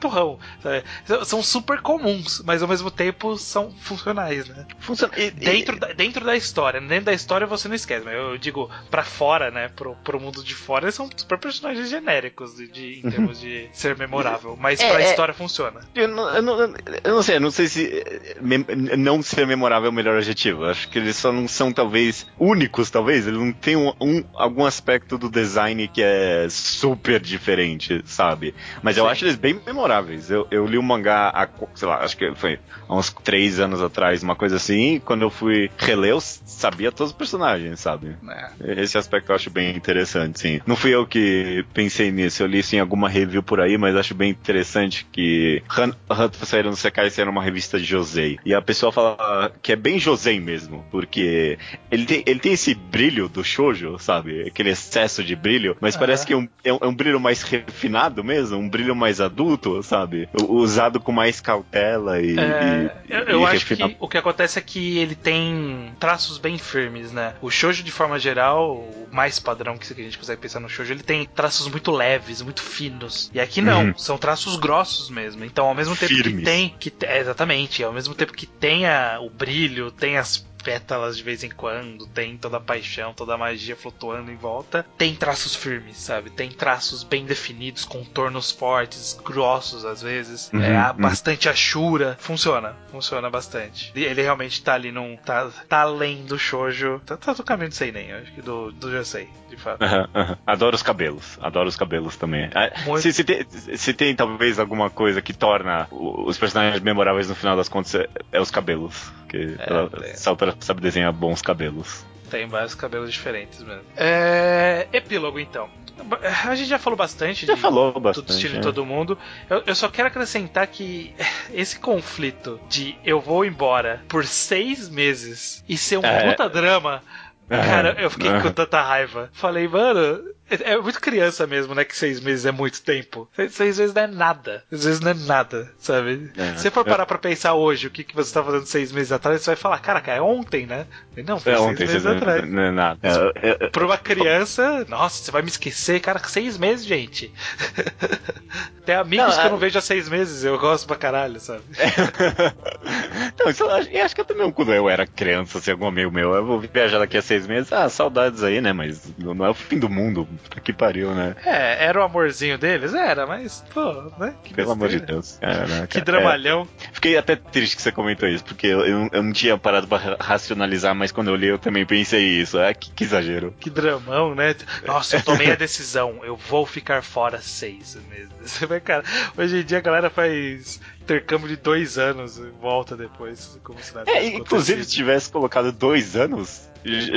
Speaker 1: sabe? São super comuns, mas ao mesmo tempo são funcionais, né?
Speaker 2: Funciona. E,
Speaker 1: Dentro
Speaker 2: e-
Speaker 1: da, dentro da história. Dentro da história você não esquece, mas eu digo pra fora, né? Pro, pro mundo de fora, eles são super personagens genéricos de, de- em termos de ser memorável. Mas
Speaker 2: É,
Speaker 1: pra
Speaker 2: é.
Speaker 1: história funciona.
Speaker 2: Eu não, eu, não, eu não sei, eu não sei se eh, mem- não ser memorável é o melhor adjetivo. Eu Acho que eles só não são, talvez, únicos, talvez. Eles não têm um, um- algum aspecto do design que é super diferente, sabe? Mas eu
Speaker 1: Sim.
Speaker 2: acho eles bem memoráveis. Eu, eu li o mangá há, sei lá, acho que foi há uns três anos atrás, uma coisa assim. E quando eu fui reler, eu sabia todos os personagens, sabe?
Speaker 1: né?
Speaker 2: Esse aspecto eu acho bem interessante, sim. Não fui eu que pensei nisso, eu li isso em alguma review por aí, mas acho bem interessante que Hunter Saíram no Sekai era uma revista de Josei. E a pessoa fala que é bem Josei mesmo, porque ele tem, ele tem esse brilho do shoujo, sabe? Aquele excesso de brilho, mas parece que é um, é um- é um brilho mais refinado mesmo, um brilho mais adulto, sabe? U- Usado com mais cautela e.
Speaker 1: É,
Speaker 2: e-
Speaker 1: eu
Speaker 2: e
Speaker 1: eu acho
Speaker 2: refina-
Speaker 1: que o que acontece é que ele tem traços bem firmes, né? O shoujo, de forma geral, o mais padrão que a gente consegue pensar no shoujo, ele tem traços muito leves, muito finos. E aqui não,
Speaker 2: Uhum.
Speaker 1: são traços grossos mesmo. Então, ao mesmo tempo que
Speaker 2: Firmes.
Speaker 1: tem, que é, exatamente, ao mesmo tempo que tem a- o brilho, tem as pétalas de vez em quando, tem toda a paixão, toda a magia flutuando em volta, tem traços firmes, sabe? Tem traços bem definidos, contornos fortes, grossos às vezes,
Speaker 2: Uhum,
Speaker 1: é, há
Speaker 2: uhum.
Speaker 1: bastante achura, funciona, funciona bastante. E Ele realmente tá ali num, tá, tá além do shoujo, tá, tá do caminho do seinen, acho que do, do Josei, de fato.
Speaker 2: Aham. Adoro os cabelos. Adoro os cabelos também. Ah,
Speaker 1: Muito.
Speaker 2: Se, se tem, se tem talvez alguma coisa que torna os personagens memoráveis no final das contas, é, é os cabelos. Porque
Speaker 1: É,
Speaker 2: ela,
Speaker 1: é.
Speaker 2: autora sabe desenhar bons cabelos.
Speaker 1: Tem vários cabelos diferentes mesmo. É, epílogo então. A gente já falou bastante
Speaker 2: Já
Speaker 1: de
Speaker 2: falou
Speaker 1: todo
Speaker 2: bastante.
Speaker 1: estilo em
Speaker 2: é.
Speaker 1: todo mundo. Eu, eu só quero acrescentar que esse conflito de eu vou embora por seis meses e ser um
Speaker 2: É.
Speaker 1: puta drama.
Speaker 2: Aham,
Speaker 1: Cara, eu fiquei com tanta raiva. Falei, mano, é, é muito criança mesmo, né? Que seis meses é muito tempo. Seis, seis meses não é nada. Seis meses não é nada, sabe?
Speaker 2: É.
Speaker 1: Se você for parar pra pensar hoje o que, que você tá fazendo seis meses atrás, você vai falar, caraca, é ontem, né? Não, foi
Speaker 2: É
Speaker 1: seis
Speaker 2: ontem,
Speaker 1: meses atrás.
Speaker 2: não, é nada. É, é, é,
Speaker 1: Pra uma criança, nossa, você vai me esquecer, cara, seis meses, gente. Tem amigos
Speaker 2: Não,
Speaker 1: que eu
Speaker 2: é-
Speaker 1: não vejo há seis meses, eu gosto pra caralho, sabe?
Speaker 2: Não, isso eu acho, eu acho que eu também, quando eu era criança, assim, algum amigo meu, eu vou viajar daqui a seis meses, ah, saudades aí, né? Mas não é o fim do mundo. Puta que pariu, né?
Speaker 1: É, era o amorzinho deles? Era, mas, pô, né? Que
Speaker 2: Pelo amor de. Deus. Caraca.
Speaker 1: Que
Speaker 2: É.
Speaker 1: dramalhão.
Speaker 2: Fiquei até triste que você comentou isso, porque eu, eu, eu não tinha parado pra ra- racionalizar, mas quando eu li eu também pensei isso. Ah, que, que exagero.
Speaker 1: Que dramão, né? Nossa, eu tomei a decisão, eu vou ficar fora seis meses. Você vai, cara, hoje em dia a galera faz intercâmbio de dois anos e volta depois, como se nada
Speaker 2: É, inclusive, se tivesse colocado dois anos,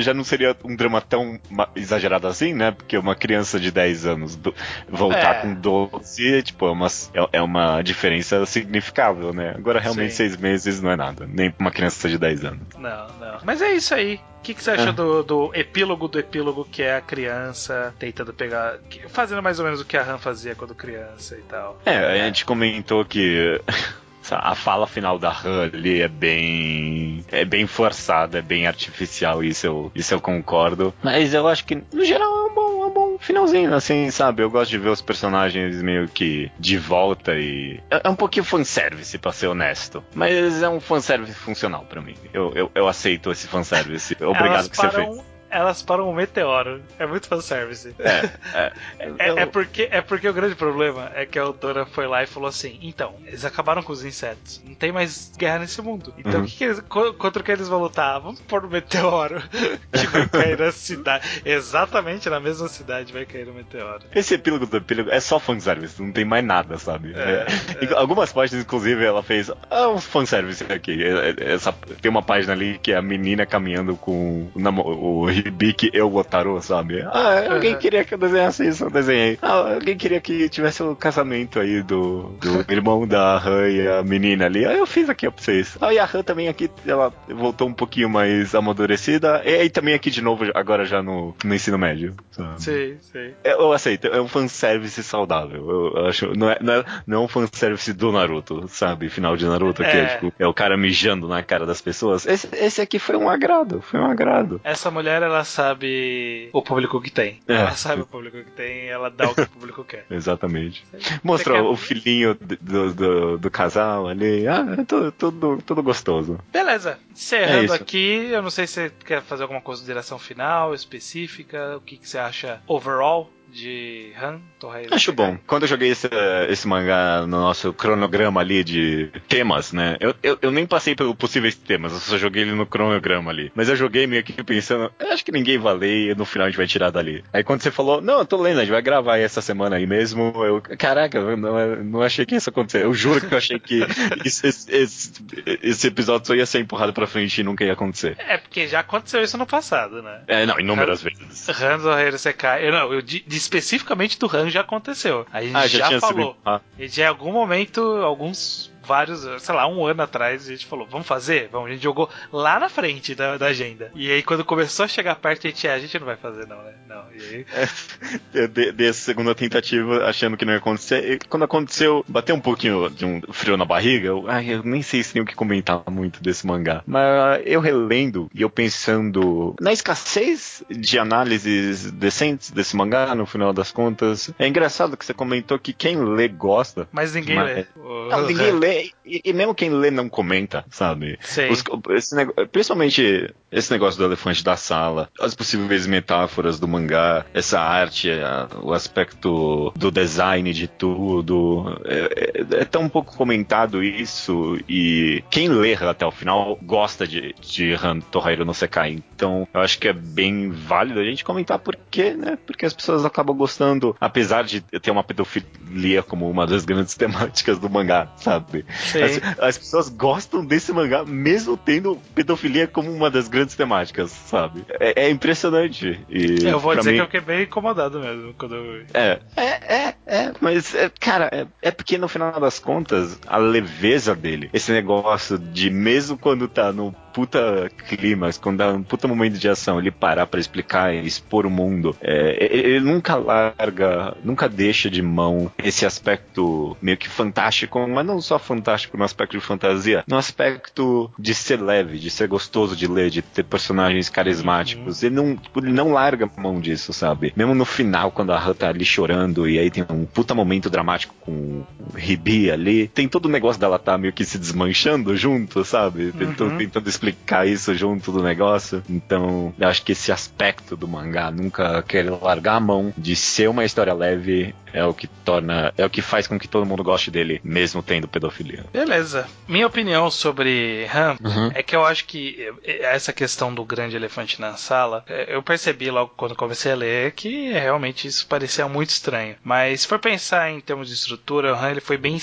Speaker 2: já não seria um drama tão exagerado assim, né? Porque uma criança de 10 anos do- voltar
Speaker 1: É.
Speaker 2: com 12, tipo, é uma, é, é uma diferença significável, né? Agora, realmente,
Speaker 1: Sim.
Speaker 2: seis meses não é nada. Nem pra uma criança de 10 anos.
Speaker 1: Não, não. Mas é isso aí. O que, que você achou
Speaker 2: É.
Speaker 1: do, do epílogo do epílogo, que é a criança tentando pegar. fazendo mais ou menos o que a Han fazia quando criança e tal.
Speaker 2: É, a gente comentou que a fala final da Han ali é bem. é bem forçada, é bem artificial, isso eu, isso eu concordo. Mas eu acho que, no geral, é um bom, é um bom finalzinho, assim, sabe? Eu gosto de ver os personagens meio que de volta e. É é um pouquinho fanservice, pra ser honesto. Mas é um fanservice funcional pra mim. Eu, eu, eu aceito esse fanservice. Obrigado
Speaker 1: elas
Speaker 2: que você fez.
Speaker 1: Elas param um meteoro. É muito fanservice.
Speaker 2: É, é,
Speaker 1: É,
Speaker 2: eu-
Speaker 1: é porque, é porque o grande problema é que a autora foi lá e falou assim: então, eles acabaram com os insetos, não tem mais guerra nesse mundo. Então,
Speaker 2: Uhum.
Speaker 1: que que eles, co- contra o que eles vão lutar? Vamos pôr um meteoro que vai cair na cidade. Exatamente na mesma cidade vai cair um meteoro.
Speaker 2: Esse epílogo do epílogo é só fanservice, não tem mais nada, sabe?
Speaker 1: É,
Speaker 2: É, Algumas páginas, inclusive, ela fez ah, um fanservice aqui. É- é- Essa, tem uma página ali que é a menina caminhando com o, o gibi que eu Gotaro, sabe? Ah, alguém uhum. queria que eu desenhasse isso, eu desenhei. Ah, alguém queria que tivesse o um casamento aí do, do irmão da Han e a menina ali. Ah, eu fiz aqui pra vocês. Ah, e a Han também aqui, ela voltou um pouquinho mais amadurecida. E aí também aqui de novo, agora já no, no ensino médio.
Speaker 1: Sabe? Sei, sei.
Speaker 2: Eu aceito, é um fanservice saudável. Eu, eu acho. Não é, não, é, não é um fanservice do Naruto, sabe? Final de Naruto, é. que é, tipo, é o cara mijando na cara das pessoas. Esse, esse aqui foi um agrado, foi um agrado.
Speaker 1: Essa mulher, ela sabe o público que tem. É. Ela sabe o público que tem, ela dá o que o público quer.
Speaker 2: Exatamente. Mostrou o filhinho do, do, do, casal ali. Ah, é tudo, tudo, tudo gostoso.
Speaker 1: Beleza. Encerrando é aqui, eu não sei se você quer fazer alguma consideração final, específica, o que, que você acha overall de Han
Speaker 2: Torreira. Acho bom. Quando eu joguei esse, esse mangá no nosso cronograma ali de temas, né? Eu, eu, eu, nem passei pelos possíveis temas, eu só joguei ele no cronograma ali. Mas eu joguei meio que pensando, acho que ninguém vai ler e no final a gente vai tirar dali. Aí quando você falou, não, eu tô lendo, a gente vai gravar essa semana aí mesmo, eu, caraca, eu não, não achei que isso ia acontecer. Eu juro que eu achei que esse, esse, esse, episódio só ia ser empurrado pra frente e nunca ia acontecer.
Speaker 1: É, porque já aconteceu isso no passado, né?
Speaker 2: É, não, inúmeras Han, vezes.
Speaker 1: Han Torreira CK. Eu não, eu de especificamente do Han já aconteceu. A gente ah, já, já falou. Ah. E de algum momento, alguns vários, sei lá, um ano atrás, a gente falou, vamos fazer? Vamos, a gente jogou lá na frente da, da agenda. E aí, quando começou a chegar perto, a gente, é, a gente não vai fazer, não, né? Não. E aí...
Speaker 2: É, de, dessa segunda tentativa, achando que não ia acontecer. E quando aconteceu, bateu um pouquinho de um frio na barriga. Eu, ai, eu nem sei se tenho o que comentar muito desse mangá. Mas eu relendo e eu pensando na escassez de análises decentes desse mangá, no final das contas. É engraçado que você comentou que quem lê gosta.
Speaker 1: Mas ninguém mas... lê.
Speaker 2: Não, ninguém lê e, e, mesmo quem lê não comenta, sabe? Os, esse, principalmente esse negócio do elefante da sala, as possíveis metáforas do mangá, essa arte, a, o aspecto do design de tudo. É, é, é, tão pouco comentado isso e quem lê até o final gosta de, de Han Torreiro no Sekai. Então eu acho que é bem válido a gente comentar porque, né? Porque as pessoas acabam gostando, apesar de ter uma pedofilia como uma das grandes temáticas do mangá, sabe? As, as, pessoas gostam desse mangá, mesmo tendo pedofilia como uma das grandes temáticas, sabe? É, é impressionante. E
Speaker 1: eu vou dizer mim... que eu fiquei bem incomodado mesmo quando eu.
Speaker 2: É, é, é, é mas, é, cara, é, é porque no final das contas, a leveza dele, esse negócio de mesmo quando tá no puta clímax, quando dá um puta momento de ação, ele parar para explicar e expor o mundo, é, ele nunca larga, nunca deixa de mão esse aspecto meio que fantástico, mas não só fantástico no aspecto de fantasia, no aspecto de ser leve, de ser gostoso de ler, de ter personagens carismáticos. Uhum. Ele, não, tipo, ele não larga mão disso, sabe? Mesmo no final, quando a Han tá ali chorando e aí tem um puta momento dramático com o Ribi ali, tem todo o negócio dela tá meio que se desmanchando junto, sabe? Tentando, uhum. tentando explicar isso junto do negócio. Então, eu acho que esse aspecto do mangá, nunca querer largar a mão de ser uma história leve, é o que torna, é o que faz com que todo mundo goste dele, mesmo tendo pedofilia.
Speaker 1: Beleza. Minha opinião sobre Han uhum. é que eu acho que essa questão do grande elefante na sala, é, eu percebi logo quando comecei a ler que realmente isso parecia muito estranho. Mas se for pensar em termos de estrutura, o Han ele foi bem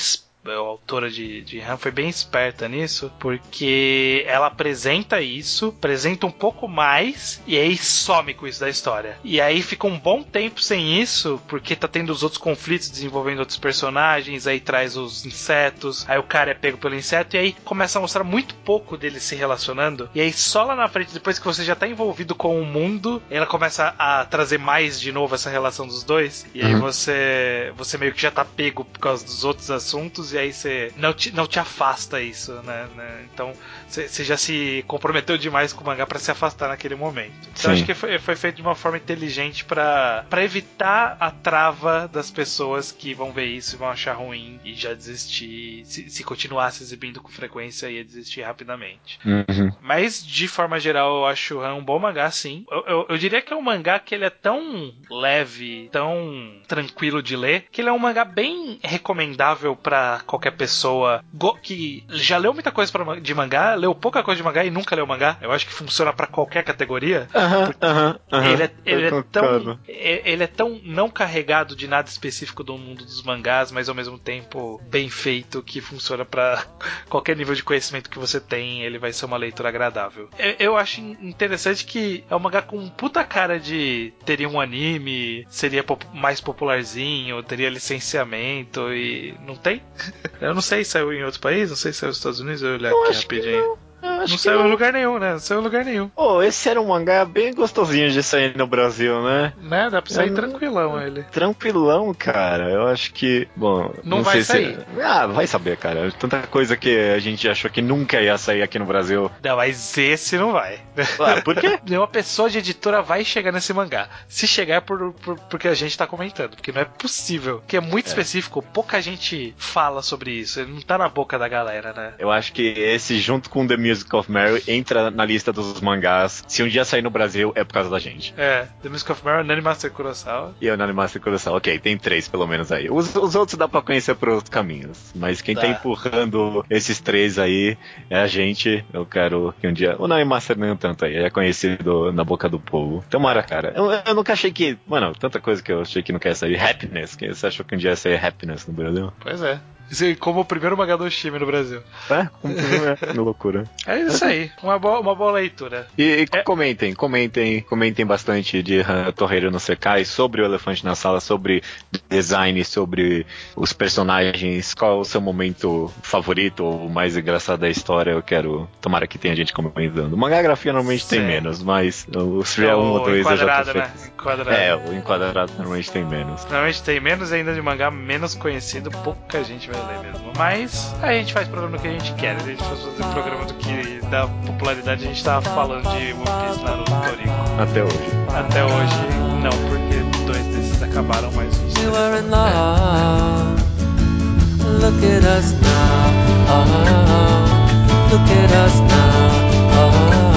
Speaker 1: a autora de, de Han foi bem esperta nisso, porque ela apresenta isso, apresenta um pouco mais, e aí some com isso da história. E aí fica um bom tempo sem isso, porque tá tendo os outros conflitos desenvolvendo outros personagens, aí traz os insetos, aí o cara é pego pelo inseto, e aí começa a mostrar muito pouco dele se relacionando, e aí só lá na frente, depois que você já tá envolvido com o mundo, ela começa a trazer mais de novo essa relação dos dois, e aí uhum. você, você meio que já tá pego por causa dos outros assuntos, e aí você não te, não te afasta isso, né? né? Então você já se comprometeu demais com o mangá para se afastar naquele momento. Então Sim. acho que foi, foi feito de uma forma inteligente para evitar a trava das pessoas que vão ver isso e vão achar ruim e já desistir. Se, se continuar se exibindo com frequência, ia desistir rapidamente.
Speaker 2: Uhum.
Speaker 1: Mas de forma geral, eu acho um bom mangá, sim. Eu, eu, eu diria que é um mangá que ele é tão leve, tão tranquilo de ler, que ele é um mangá bem recomendável para pra qualquer pessoa que já leu muita coisa pra, de mangá, leu pouca coisa de mangá e nunca leu mangá. Eu acho que funciona para qualquer categoria.
Speaker 2: Aham, aham, aham.
Speaker 1: Ele é, ele é tão ele é tão não carregado de nada específico do mundo dos mangás, mas ao mesmo tempo bem feito que funciona para qualquer nível de conhecimento que você tem, ele vai ser uma leitura agradável. Eu, eu acho interessante que é um mangá com puta cara de teria um anime, seria pop mais popularzinho, teria licenciamento e não tem? Eu não sei se saiu em outro país, não sei se saiu nos Estados Unidos, eu olhar aqui rapidinho não saiu em lugar nenhum, né? Não saiu em lugar nenhum.
Speaker 2: Pô, esse era um mangá bem gostosinho de sair no Brasil, né?
Speaker 1: Né? Dá pra sair tranquilão ele.
Speaker 2: Tranquilão, cara. Eu acho que. Bom.
Speaker 1: Não, não vai sair.
Speaker 2: Se... Ah, vai saber, cara. Tanta coisa que a gente achou que nunca ia sair aqui no Brasil.
Speaker 1: Não, mas esse não vai.
Speaker 2: Ah, por quê?
Speaker 1: Uma pessoa de editora vai chegar nesse mangá. Se chegar é por, por, porque a gente tá comentando. Porque não é possível. Porque é muito é. específico. Pouca gente fala sobre isso. Ele não tá na boca da galera, né?
Speaker 2: Eu acho que esse, junto com The Music of Mary, entra na lista dos mangás. Se um dia sair no Brasil, é por causa da gente.
Speaker 1: É, The Music of Mary, Nani Master Kurosawa.
Speaker 2: E o Nani Master Kurosawa. Ok, tem três pelo menos aí. Os, os outros dá pra conhecer por outros caminhos. Mas quem tá. tá empurrando esses três aí é a gente. Eu quero que um dia. O Nani Master nem tanto aí, é conhecido na boca do povo. Tomara, cara. Eu, eu nunca achei que. Mano, tanta coisa que eu achei que não quer sair. Happiness. Que você achou que um dia ia sair Happiness no Brasil?
Speaker 1: Pois é. Como o primeiro mangá do time no Brasil.
Speaker 2: É, como é, loucura.
Speaker 1: É isso aí, uma boa, uma boa leitura.
Speaker 2: E, e é... comentem, comentem, comentem bastante de uh, Torreiro no Sekai, sobre o Elefante na Sala, sobre design, sobre os personagens, qual o seu momento favorito ou mais engraçado da história, eu quero, tomara que tenha gente comentando. Mangá grafia normalmente Sim. tem menos, mas se tiver um ou dois eu já tô né? Enquadrado. É, o enquadrado normalmente tem menos.
Speaker 1: Normalmente tem menos ainda de mangá menos conhecido, pouca gente vai ler mesmo. Mas a gente faz programa do que a gente quer. A gente faz fazer programa do que dá popularidade. A gente tava falando de One Piece Naruto Toriko.
Speaker 2: Até hoje.
Speaker 1: Até hoje, não, porque dois desses acabaram, mas os
Speaker 3: We were in love. Look at us now. Oh, look at us now. Oh,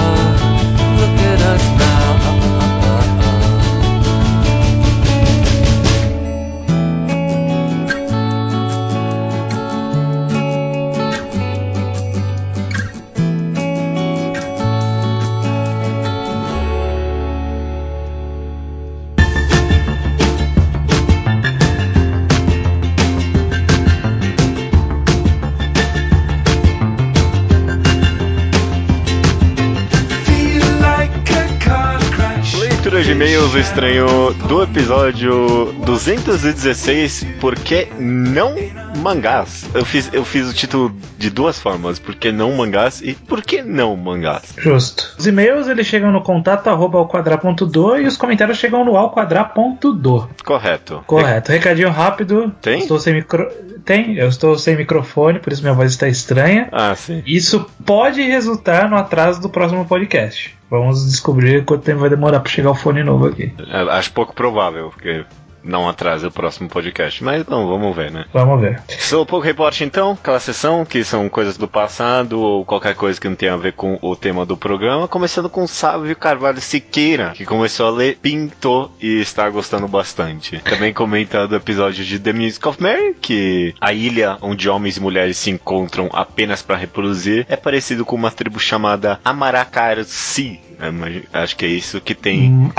Speaker 2: e-mails estranho do episódio 216, Por que não mangás? Eu fiz, eu fiz o título de duas formas, Por que não mangás e Por que não mangás?
Speaker 1: Justo. Os e-mails eles chegam no contato arroba ao quadrar.do e os comentários chegam no ao quadrar.do.
Speaker 2: Correto.
Speaker 1: Correto. Recadinho rápido.
Speaker 2: Tem?
Speaker 1: Estou sem micro... Tem, eu estou sem microfone, por isso minha voz está estranha.
Speaker 2: Ah, sim.
Speaker 1: Isso pode resultar no atraso do próximo podcast. Vamos descobrir quanto tempo vai demorar para chegar o fone novo aqui.
Speaker 2: É, acho pouco provável, porque não atrase o próximo podcast. Mas não, vamos ver, né?
Speaker 1: Vamos ver.
Speaker 2: Sou pouco report então, aquela sessão que são coisas do passado ou qualquer coisa que não tenha a ver com o tema do programa. Começando com Sávio Carvalho Siqueira, que começou a ler, pintou e está gostando bastante. Também comenta do episódio de The Music of Mary, que a ilha onde homens e mulheres se encontram apenas para reproduzir é parecido com uma tribo chamada Amaracarci. É, acho que é isso que tem.
Speaker 1: Hum,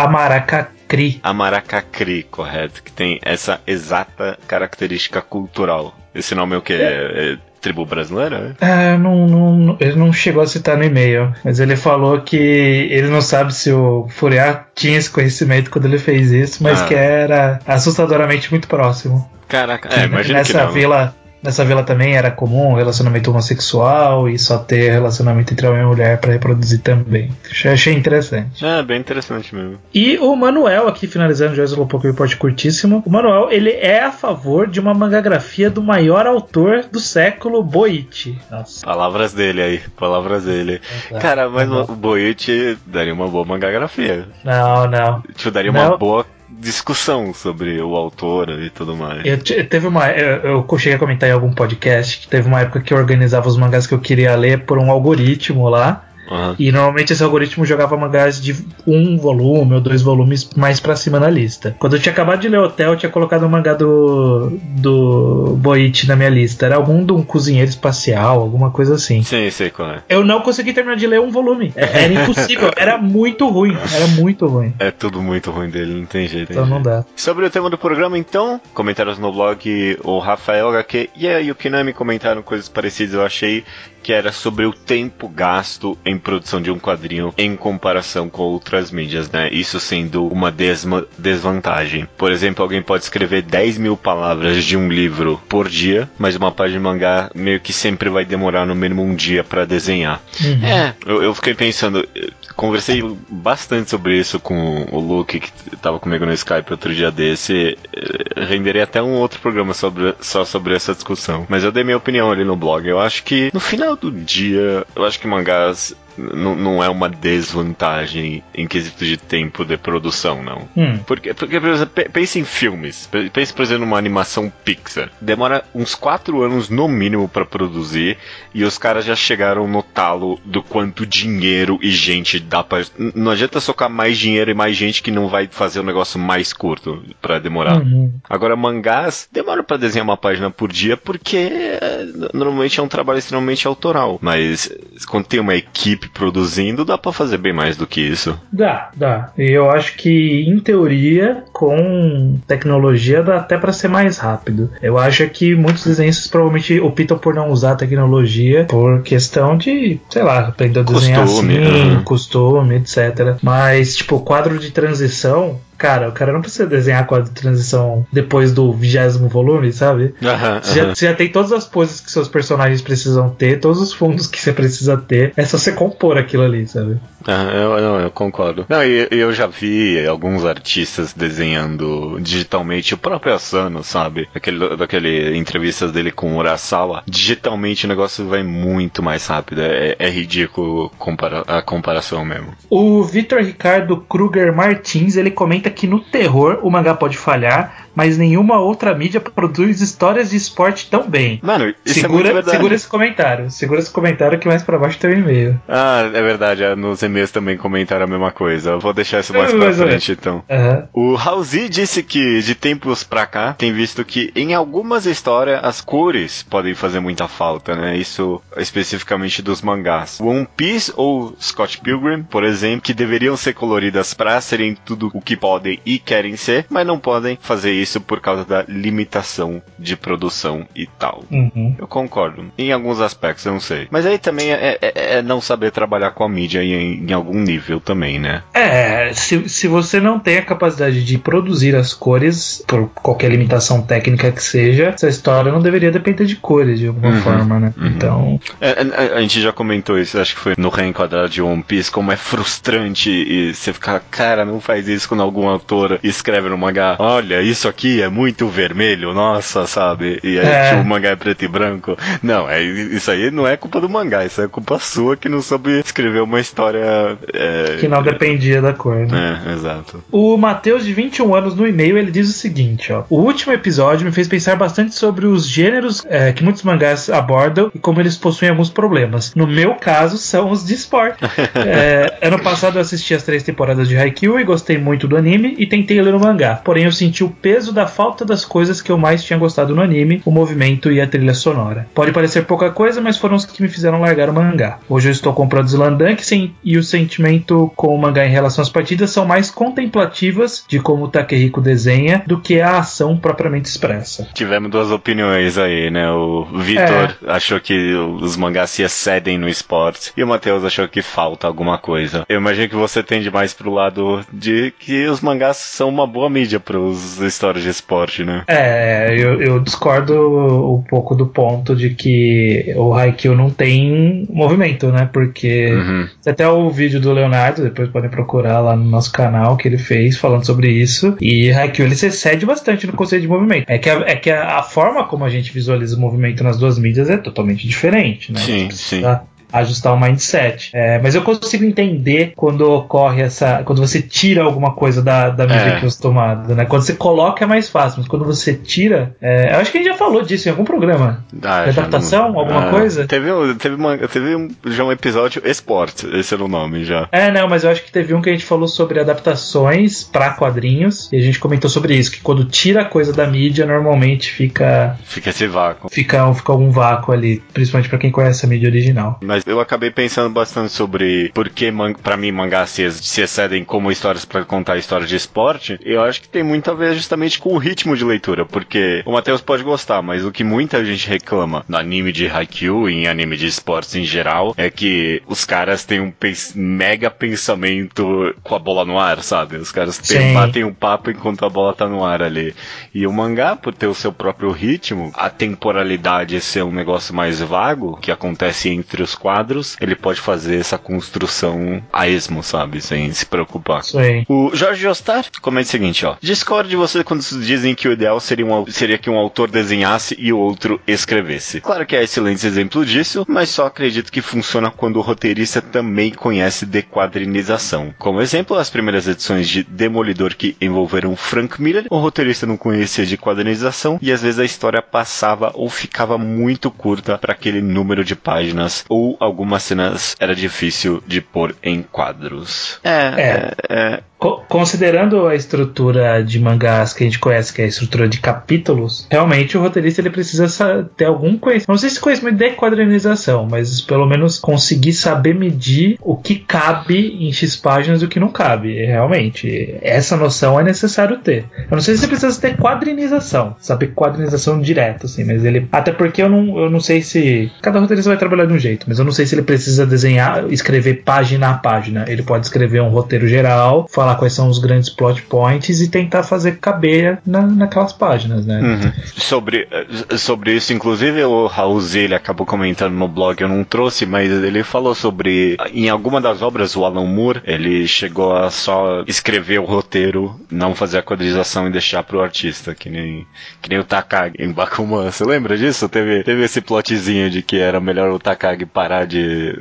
Speaker 1: Amaracacri.
Speaker 2: Amaracacri, correto. Que tem essa exata característica cultural. Esse nome é o que? É, é tribo brasileira?
Speaker 1: É, não, não, ele não chegou a citar no e-mail, mas ele falou que ele não sabe se o Furiar tinha esse conhecimento quando ele fez isso, mas ah. que era assustadoramente muito próximo.
Speaker 2: Caraca, é, imagina
Speaker 1: nessa
Speaker 2: que não.
Speaker 1: vila Nessa vila também era comum relacionamento homossexual e só ter relacionamento entre homem e mulher para reproduzir também. Achei interessante.
Speaker 2: É, bem interessante mesmo.
Speaker 1: E o Manuel, aqui finalizando já um pouco o repórter curtíssimo, o Manuel ele é a favor de uma mangagrafia do maior autor do século, Boichi.
Speaker 2: Nossa. Palavras dele aí, palavras dele. É, Cara, mas o Boichi daria uma boa mangagrafia.
Speaker 1: Não, não.
Speaker 2: Tipo, daria não. uma boa discussão sobre o autor e tudo mais.
Speaker 1: Eu, teve uma, eu, eu cheguei a comentar em algum podcast que teve uma época que eu organizava os mangás que eu queria ler por um algoritmo lá.
Speaker 2: Aham.
Speaker 1: E normalmente esse algoritmo jogava mangás de um volume ou dois volumes mais pra cima na lista. Quando eu tinha acabado de ler Hotel, eu tinha colocado o mangá do, do Boichi na minha lista. Era algum de um cozinheiro espacial, alguma coisa assim.
Speaker 2: Sim, sei qual é.
Speaker 1: Eu não consegui terminar de ler um volume. É- Era impossível. Era muito ruim. Era muito ruim.
Speaker 2: É tudo muito ruim dele, não tem jeito.
Speaker 1: Então não dá.
Speaker 2: Sobre o tema do programa, então, comentários no blog, o Rafael HQ e a Yukinami comentaram coisas parecidas, eu achei que era sobre o tempo gasto em produção de um quadrinho em comparação com outras mídias, né? Isso sendo uma desma- desvantagem. Por exemplo, alguém pode escrever 10 mil palavras de um livro por dia, mas uma página de mangá meio que sempre vai demorar no mínimo um dia para desenhar.
Speaker 1: Uhum.
Speaker 2: É, eu, eu fiquei pensando, conversei bastante sobre isso com o Luke, que tava comigo no Skype outro dia desse. eh, Renderei até um outro programa sobre, só sobre essa discussão. Mas eu dei minha opinião ali no blog. Eu acho que no final do dia, eu acho que mangás n- não é uma desvantagem em quesito de tempo de produção, não.
Speaker 1: Hum.
Speaker 2: Porque, porque por exemplo, pe- pense em filmes. Pe- Pense, por exemplo, numa animação Pixar. Demora uns 4 anos no mínimo pra produzir e os caras já chegaram no talo do quanto dinheiro e gente dá pra. Não adianta socar mais dinheiro e mais gente que não vai fazer o negócio mais curto pra demorar.
Speaker 1: Uhum.
Speaker 2: Agora, mangás demora pra desenhar uma página por dia porque n- normalmente é um trabalho extremamente autoral. Mas quando tem uma equipe produzindo, dá pra fazer bem mais do que isso.
Speaker 1: Dá, dá. E eu acho que, em teoria, com tecnologia dá até pra ser mais rápido. Eu acho que muitos desenhistas provavelmente optam por não usar a tecnologia por questão de, sei lá, aprender a desenhar
Speaker 2: Costume,
Speaker 1: assim,
Speaker 2: uhum.
Speaker 1: costume, etc. Mas, tipo, quadro de transição. Cara, o cara não precisa desenhar quadro de transição depois do vigésimo volume, sabe? Você já, você já tem todas as poses que seus personagens precisam ter, todos os fundos que você precisa ter. É só você compor aquilo ali, sabe?
Speaker 2: Eu, não, eu concordo. Não, e eu já vi alguns artistas desenhando digitalmente, o próprio Asano, sabe? Aquele, daquele entrevistas dele com o Urasawa. Digitalmente o negócio vai muito mais rápido. É, é ridículo compara a comparação mesmo.
Speaker 1: O Vitor Ricardo Kruger Martins ele comenta que no terror o mangá pode falhar, mas nenhuma outra mídia produz histórias de esporte tão bem.
Speaker 2: Mano, isso é muito
Speaker 1: Segura, segura esse comentário. Segura esse comentário que mais pra baixo tem um e-mail.
Speaker 2: Ah, é verdade. ah, Nos e-mails também comentaram a mesma coisa. Eu vou deixar isso mais
Speaker 1: É,
Speaker 2: pra
Speaker 1: mas é.
Speaker 2: frente, então.
Speaker 1: Aham.
Speaker 2: O Halsey disse que de tempos pra cá tem visto que em algumas histórias as cores podem fazer muita falta, né? Isso especificamente dos mangás. One Piece ou Scott Pilgrim, por exemplo, que deveriam ser coloridas pra serem tudo o que podem e querem ser, mas não podem fazer isso por causa da limitação de produção e tal.
Speaker 1: Uhum.
Speaker 2: Eu concordo. Em alguns aspectos, eu não sei. Mas aí também é, é- é não saber trabalhar com a mídia em, em algum nível também, né?
Speaker 1: É, se, se você não tem a capacidade de produzir as cores, por qualquer limitação técnica que seja, essa história não deveria depender de cores de alguma
Speaker 2: Uhum,
Speaker 1: forma, né?
Speaker 2: uhum.
Speaker 1: Então,
Speaker 2: É, é, a gente já comentou isso, acho que foi no reenquadrado de One Piece, como é frustrante e você ficar, cara, não faz isso quando algum autor escreve no mangá, olha, isso aqui é muito vermelho, nossa, sabe? E aí
Speaker 1: É.
Speaker 2: tipo, o mangá é preto e branco. Não, é, isso aí não é culpa do mangá, isso é culpa sua que não soube escrever uma história. É,
Speaker 1: que não dependia da cor, né?
Speaker 2: É, exato.
Speaker 1: O Matheus, de 21 anos, no e-mail, ele diz o seguinte: ó, O último episódio me fez pensar bastante sobre os gêneros é, que muitos mangás abordam e como eles possuem alguns problemas. No meu caso, são os de esporte. É, ano passado eu assisti as três temporadas de Haikyuu e gostei muito do anime e tentei ler o mangá. Porém, eu senti o peso da falta das coisas que eu mais tinha gostado no anime, o movimento e a trilha sonora. Pode parecer pouca coisa, mas foram os que me fizeram largar o mangá. Hoje eu estou comprando Slandank e o sentimento com o mangá em relação às partidas são mais contemplativas de como o Takehiko desenha do que a ação propriamente expressa.
Speaker 2: Tivemos duas opiniões aí, né? O Vitor achou que os mangás se excedem no esporte e o Matheus achou que falta alguma coisa. Eu imagino que você tende mais pro lado de que os mangás são uma boa mídia para os histórias de esporte, né?
Speaker 1: É, eu, eu discordo um pouco do ponto de que o Haikyuu não tem movimento, né? Porque
Speaker 2: Uhum.
Speaker 1: Tem até o vídeo do Leonardo, depois podem procurar lá no nosso canal que ele fez falando sobre isso. E Haikyuu ele se excede bastante no conceito de movimento. É que, a, é que a, a forma como a gente visualiza o movimento nas duas mídias é totalmente diferente, né?
Speaker 2: Sim,
Speaker 1: Você precisa ajustar o mindset. É, mas eu consigo entender quando ocorre essa. Quando você tira alguma coisa da, da mídia
Speaker 2: É.
Speaker 1: que tomada, né? Quando você coloca é mais fácil, mas quando você tira. é, eu acho que a gente já falou disso em algum programa.
Speaker 2: Ah,
Speaker 1: adaptação?
Speaker 2: não-
Speaker 1: Alguma coisa?
Speaker 2: Teve, um- teve, uma, teve um, já um episódio Esporte, esse era o nome já.
Speaker 1: É, não, mas eu acho que teve um que a gente falou sobre adaptações pra quadrinhos e a gente comentou sobre isso, que quando tira a coisa da mídia, normalmente fica
Speaker 2: Fica esse vácuo.
Speaker 1: fica, fica algum vácuo ali, principalmente pra quem conhece a mídia original.
Speaker 2: Mas eu acabei pensando bastante sobre por que, pra mim, mangás se, se excedem como histórias pra contar histórias de esporte. Eu acho que tem muito a ver justamente com o ritmo de leitura, porque o Matheus pode gostar, mas o que muita gente reclama no anime de Haikyuu e em anime de esportes em geral é que os caras têm um pens- mega pensamento com a bola no ar, sabe? Os caras têm- batem um papo enquanto a bola tá no ar ali. E o mangá, por ter o seu próprio ritmo, a temporalidade ser um negócio mais vago, que acontece entre os quadros, ele pode fazer essa construção a esmo, sabe? Sem se preocupar.
Speaker 1: Aí.
Speaker 2: O Jorge Jostar comenta o seguinte, ó. Discordo de você quando dizem que o ideal seria, um seria que um autor desenhasse e o outro escrevesse. Claro que há excelentes exemplos disso, mas só acredito que funciona quando o roteirista também conhece dequadrinização. Como exemplo, as primeiras edições de Demolidor que envolveram Frank Miller, o roteirista não conhecia de quadrinização e às vezes a história passava ou ficava muito curta para aquele número de páginas ou algumas cenas era difícil de pôr em quadros. É,
Speaker 1: É.
Speaker 2: é,
Speaker 1: Co- Considerando a estrutura de mangás que a gente conhece, que é a estrutura de capítulos, realmente o roteirista ele precisa sa- ter algum conhecimento. Não sei se conhecimento de quadrinização, mas pelo menos conseguir saber medir o que cabe em X páginas e o que não cabe. Realmente, essa noção é necessário ter. Eu não sei se precisa ter quadrinização, saber quadrinização direto, assim, mas ele. Até porque eu não, eu não sei se. Cada roteirista vai trabalhar de um jeito, mas eu não sei se ele precisa desenhar, escrever página a página. Ele pode escrever um roteiro geral, falar quais são os grandes plot points e tentar fazer caber na, naquelas páginas, né?
Speaker 2: Uhum. Sobre, eh, sobre isso, inclusive o Raul acabou comentando no blog, eu não trouxe, mas ele falou sobre, em alguma das obras, o Alan Moore, ele chegou a só escrever o roteiro, não fazer a quadrização e deixar pro artista, que nem, que nem o Takagi em Bakuman. Você lembra disso? Teve, teve esse plotzinho de que era melhor o Takagi parar de,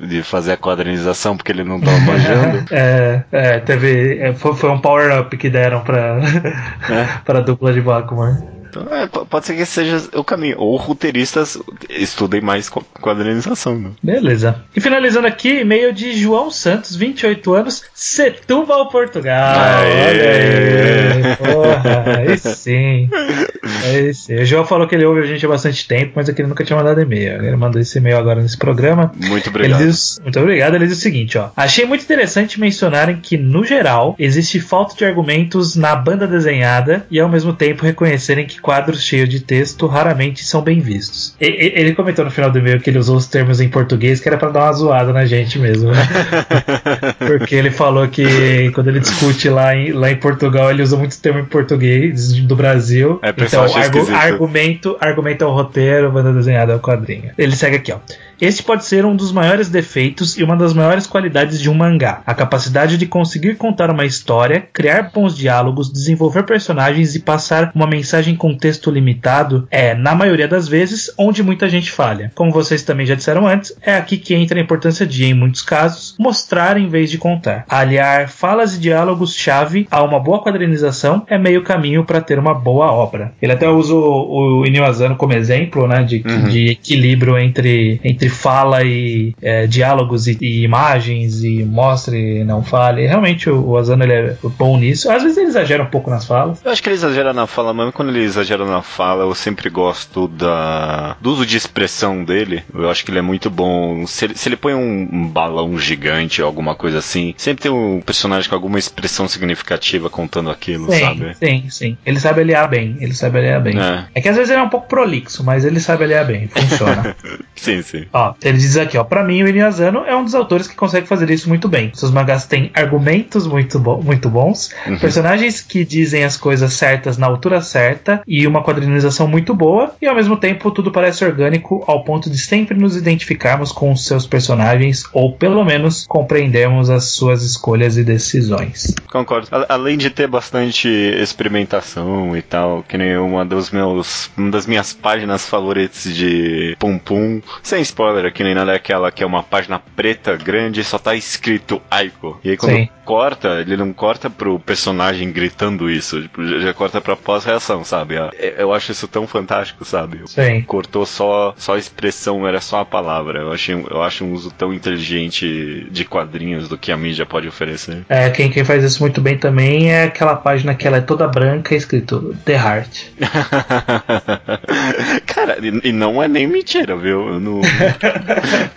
Speaker 2: de fazer a quadrinização porque ele não tava manjando.
Speaker 1: É, é, teve. É, Foi, foi um power-up que deram pra, pra dupla de Bakuman.
Speaker 2: Então, é, pode ser que seja o caminho. Ou roteiristas estudem mais qu- quadrinização, né?
Speaker 1: Beleza. E finalizando aqui, e-mail de João Santos, 28 anos, Setúbal, Portugal.
Speaker 2: Aê!
Speaker 1: Olha aí. Porra, aí sim. Aí sim. O João falou que ele ouve a gente há bastante tempo, mas é que ele nunca tinha mandado e-mail. Ele mandou esse e-mail agora nesse programa.
Speaker 2: Muito obrigado.
Speaker 1: Ele diz, muito obrigado. Ele diz o seguinte, ó. Achei muito interessante mencionarem que, no geral, existe falta de argumentos na banda desenhada e, ao mesmo tempo, reconhecerem que quadros cheios de texto raramente são bem vistos. E- ele comentou no final do e-mail que ele usou os termos em português que era pra dar uma zoada na gente mesmo, né? Porque ele falou que quando ele discute lá em, lá em Portugal, ele usa muitos termos em português do Brasil.
Speaker 2: É,
Speaker 1: então, argu-
Speaker 2: esquisito.
Speaker 1: argumento, argumento é o roteiro, banda desenhada é o quadrinho. Ele segue aqui, ó. Este pode ser um dos maiores defeitos e uma das maiores qualidades de um mangá. A capacidade de conseguir contar uma história, criar bons diálogos, desenvolver personagens e passar uma mensagem com texto limitado é, na maioria das vezes, onde muita gente falha. Como vocês também já disseram antes, é aqui que entra a importância de, em muitos casos, mostrar em vez de contar. Aliar falas e diálogos-chave a uma boa quadrinização é meio caminho para ter uma boa obra. Ele até usa o, o Inio Asano como exemplo, né, de,
Speaker 2: Uhum.
Speaker 1: de equilíbrio entre, entre fala e é, diálogos e, e imagens e mostre e não fale. Realmente o, o Asano ele é bom nisso. Às vezes ele exagera um pouco nas falas.
Speaker 2: Eu acho que ele exagera na fala, mas quando ele exagera na fala, eu sempre gosto da do uso de expressão dele. Eu acho que ele é muito bom. Se ele, se ele põe um, um balão gigante ou alguma coisa assim, sempre tem um personagem com alguma expressão significativa contando aquilo,
Speaker 1: Sim,
Speaker 2: sabe?
Speaker 1: sim, sim. Ele sabe aliar bem. Ele sabe aliar bem.
Speaker 2: É.
Speaker 1: É que às vezes ele é um pouco prolixo, mas ele sabe aliar bem. Funciona.
Speaker 2: Sim, sim.
Speaker 1: Ó, ele diz aqui, ó, pra mim o Inio Asano é um dos autores que consegue fazer isso muito bem. Seus mangás têm argumentos muito, bo muito bons,
Speaker 2: Uhum.
Speaker 1: personagens que dizem as coisas certas na altura certa e uma quadrinização muito boa, e ao mesmo tempo tudo parece orgânico ao ponto de sempre nos identificarmos com os seus personagens ou pelo menos compreendermos as suas escolhas e decisões.
Speaker 2: Concordo. A- além de ter bastante experimentação e tal, que nem uma dos meus uma das minhas páginas favoritas de Pum Pum, sem spoiler spoiler aqui nem nada, é aquela que é uma página preta grande e só tá escrito Aiko. E aí quando
Speaker 1: Sim.
Speaker 2: corta, ele não corta pro personagem gritando isso, tipo, já, já corta pra pós-reação, sabe? É- Eu acho isso tão fantástico, sabe?
Speaker 1: Sim.
Speaker 2: Cortou só, só a expressão, era só a palavra. Eu, achei, eu acho um uso tão inteligente de quadrinhos do que a mídia pode oferecer.
Speaker 1: É, quem, quem faz isso muito bem também é aquela página que ela é toda branca escrito The Heart.
Speaker 2: Cara, e, e não é nem mentira, viu? Eu não-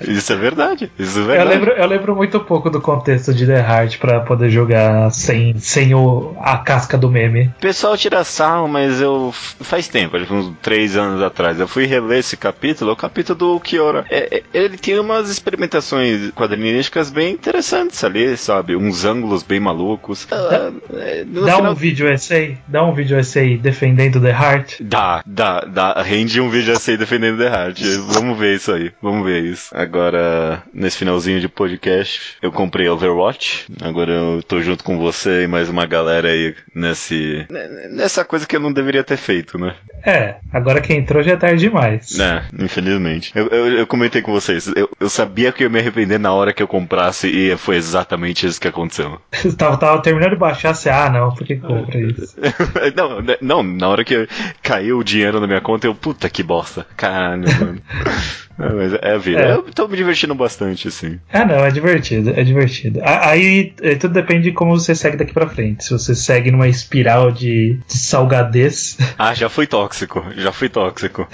Speaker 2: isso é verdade. Isso é
Speaker 1: Eu
Speaker 2: verdade.
Speaker 1: lembro, eu lembro muito pouco do contexto de The Heart pra poder jogar sem, sem o, a casca do meme.
Speaker 2: O pessoal tira sarro, mas eu. Faz tempo, uns três anos atrás, eu fui reler esse capítulo, é o capítulo do Kiora. É- é- ele tinha umas experimentações quadrinísticas bem interessantes ali, sabe? Uns ângulos bem malucos. Ah, é, no
Speaker 1: Dá
Speaker 2: final-
Speaker 1: um vídeo essay, dá um vídeo essay defendendo The Heart.
Speaker 2: Dá, dá, dá. Rende um vídeo assim defendendo The Heart. Vamos ver isso aí. Vamos ver isso. Agora, nesse finalzinho de podcast, eu comprei Overwatch. Agora eu tô junto com você e mais uma galera aí nesse. Nessa coisa que eu não deveria ter feito, né?
Speaker 1: É, agora que entrou já é tarde demais.
Speaker 2: É, infelizmente. Eu, eu, eu comentei com vocês. Eu, eu sabia que eu ia me arrepender na hora que eu comprasse e foi exatamente isso que aconteceu.
Speaker 1: tava, tava terminando de baixar, você, ah não, por que compra isso?
Speaker 2: não, né, não, na hora que caiu o dinheiro na minha conta, eu, puta que bosta. Caralho, mano. É, mas é a vida.
Speaker 1: É.
Speaker 2: Eu tô me divertindo bastante, assim.
Speaker 1: Ah não, é divertido, é divertido. Aí é, tudo depende de como você segue daqui pra frente. Se você segue numa espiral de, de salgadez,
Speaker 2: Ah, já fui tóxico, já fui tóxico.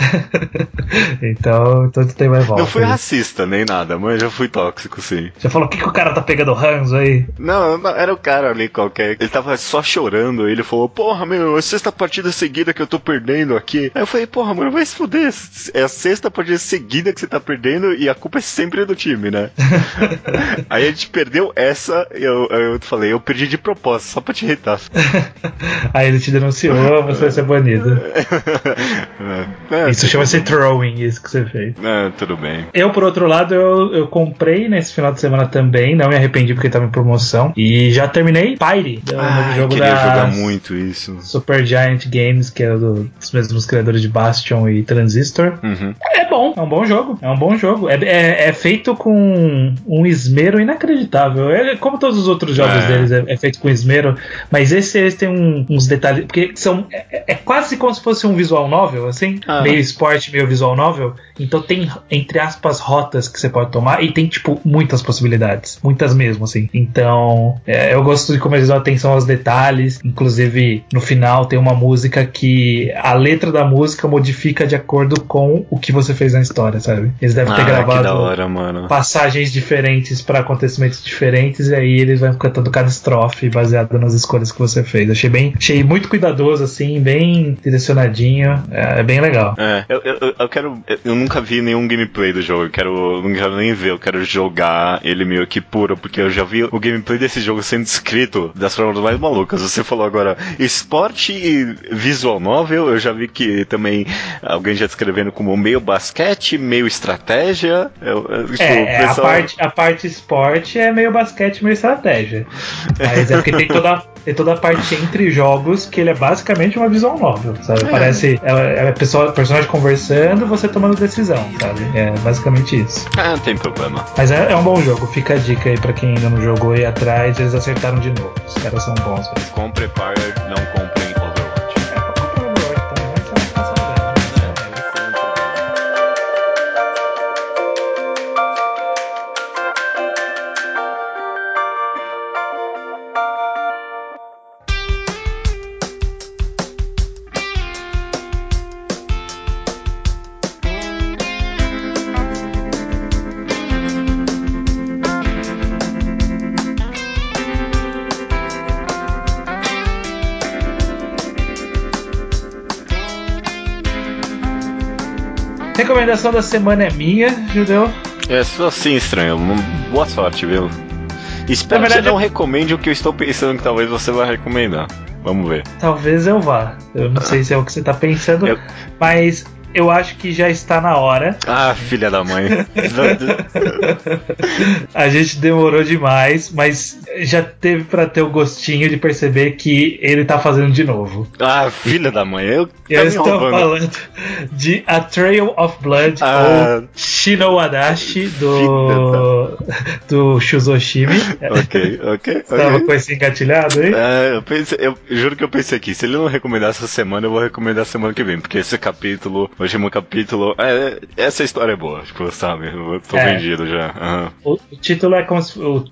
Speaker 1: então, então tu tem mais volta.
Speaker 2: Não fui
Speaker 1: aí.
Speaker 2: racista nem nada, mas já fui tóxico, sim.
Speaker 1: Já falou o que, que o cara tá pegando ranzo aí?
Speaker 2: Não, não, era o cara ali qualquer. Ele tava só chorando. Ele falou: Porra, meu, é a sexta partida seguida que eu tô perdendo aqui. Aí eu falei: Porra, mano, vai se fuder. É a sexta partida seguida que você tá perdendo e a culpa é sempre do time, né? Aí a gente perdeu essa. Eu, eu falei: Eu perdi de propósito, só pra te irritar.
Speaker 1: Aí ele te denunciou, você vai ser banido.
Speaker 2: É,
Speaker 1: Isso chama-se throwing, isso que você fez.
Speaker 2: É, tudo bem.
Speaker 1: Eu, por outro lado, eu, eu comprei nesse final de semana também, não me arrependi porque tava em promoção. E já terminei Pyre, o novo
Speaker 2: Ah, eu
Speaker 1: jogo
Speaker 2: queria
Speaker 1: da
Speaker 2: jogar muito isso.
Speaker 1: Super Giant Games, que é do- dos mesmos criadores de Bastion e Transistor.
Speaker 2: Uhum.
Speaker 1: É bom, é um bom jogo. É um bom jogo. É, é- é feito com um esmero inacreditável. É, como todos os outros jogos
Speaker 2: É.
Speaker 1: deles, é, é feito com esmero. Mas esse, esse tem um- uns detalhes. Porque são. É, é quase como se fosse um visual novel, assim.
Speaker 2: Ah.
Speaker 1: Meio esporte, meio visual novel. Então tem, entre aspas, rotas que você pode tomar. E tem, tipo, muitas possibilidades. Muitas mesmo, assim. Então, é, eu gosto de como eles dão atenção aos detalhes. Inclusive, no final tem uma música que a letra da música modifica de acordo com o que você fez na história, sabe? Eles devem ter
Speaker 2: Ah, que da
Speaker 1: gravado
Speaker 2: hora, mano.
Speaker 1: passagens diferentes para acontecimentos diferentes e aí eles vão cantando cada estrofe baseado nas escolhas que você fez. Achei bem, achei muito cuidadoso assim, bem direcionadinho, é, é bem legal.
Speaker 2: É, eu, eu, eu quero. Eu nunca vi nenhum gameplay do jogo. Eu quero. Não quero nem ver, eu quero jogar ele meio que puro, porque eu já vi o gameplay desse jogo sendo descrito das formas mais malucas. Você falou agora esporte e visual novel, eu já vi que também alguém já descrevendo como meio basquete, meio estratégia. Eu, eu, tipo,
Speaker 1: É, é, a, parte, a parte esporte é meio basquete, meio estratégia. Mas é porque tem toda, tem toda a parte entre jogos que ele é basicamente uma visual novel, sabe? Parece é, é pessoa, personagem conversando você tomando decisão, sabe? É basicamente isso.
Speaker 2: Ah, não tem problema.
Speaker 1: Mas é, é um bom jogo, fica a dica aí pra quem ainda não jogou aí atrás, eles acertaram de novo. Os caras são bons, velho.
Speaker 2: Compre Fire, não comprem
Speaker 1: Recomendação da semana é minha, Judeu.
Speaker 2: É só assim estranho. Boa sorte, viu? Espero
Speaker 1: Na
Speaker 2: que
Speaker 1: verdade,
Speaker 2: você não recomende o que eu estou pensando que talvez você vá recomendar. Vamos ver.
Speaker 1: Talvez eu vá. Eu não sei se é o que você tá pensando,
Speaker 2: Eu-
Speaker 1: mas eu acho que já está na hora.
Speaker 2: Ah, filha da mãe.
Speaker 1: A gente demorou demais, mas já teve pra ter o gostinho de perceber que ele tá fazendo de novo.
Speaker 2: ah, filha da mãe. Eu, tá
Speaker 1: Eu
Speaker 2: me
Speaker 1: estou
Speaker 2: roubando.
Speaker 1: falando de A Trail of Blood
Speaker 2: Ah.
Speaker 1: ou Shino Wadashi do, do Shuzoshimi.
Speaker 2: Ok, ok,
Speaker 1: Tava
Speaker 2: ok.
Speaker 1: com esse engatilhado aí?
Speaker 2: É, eu, pensei, eu juro que eu pensei aqui, se ele não recomendar essa semana, eu vou recomendar semana que vem, porque esse capítulo, o último capítulo, é, essa história é boa, tipo, sabe? Eu tô
Speaker 1: É.
Speaker 2: vendido já. aham.
Speaker 1: O, o título é como se. O,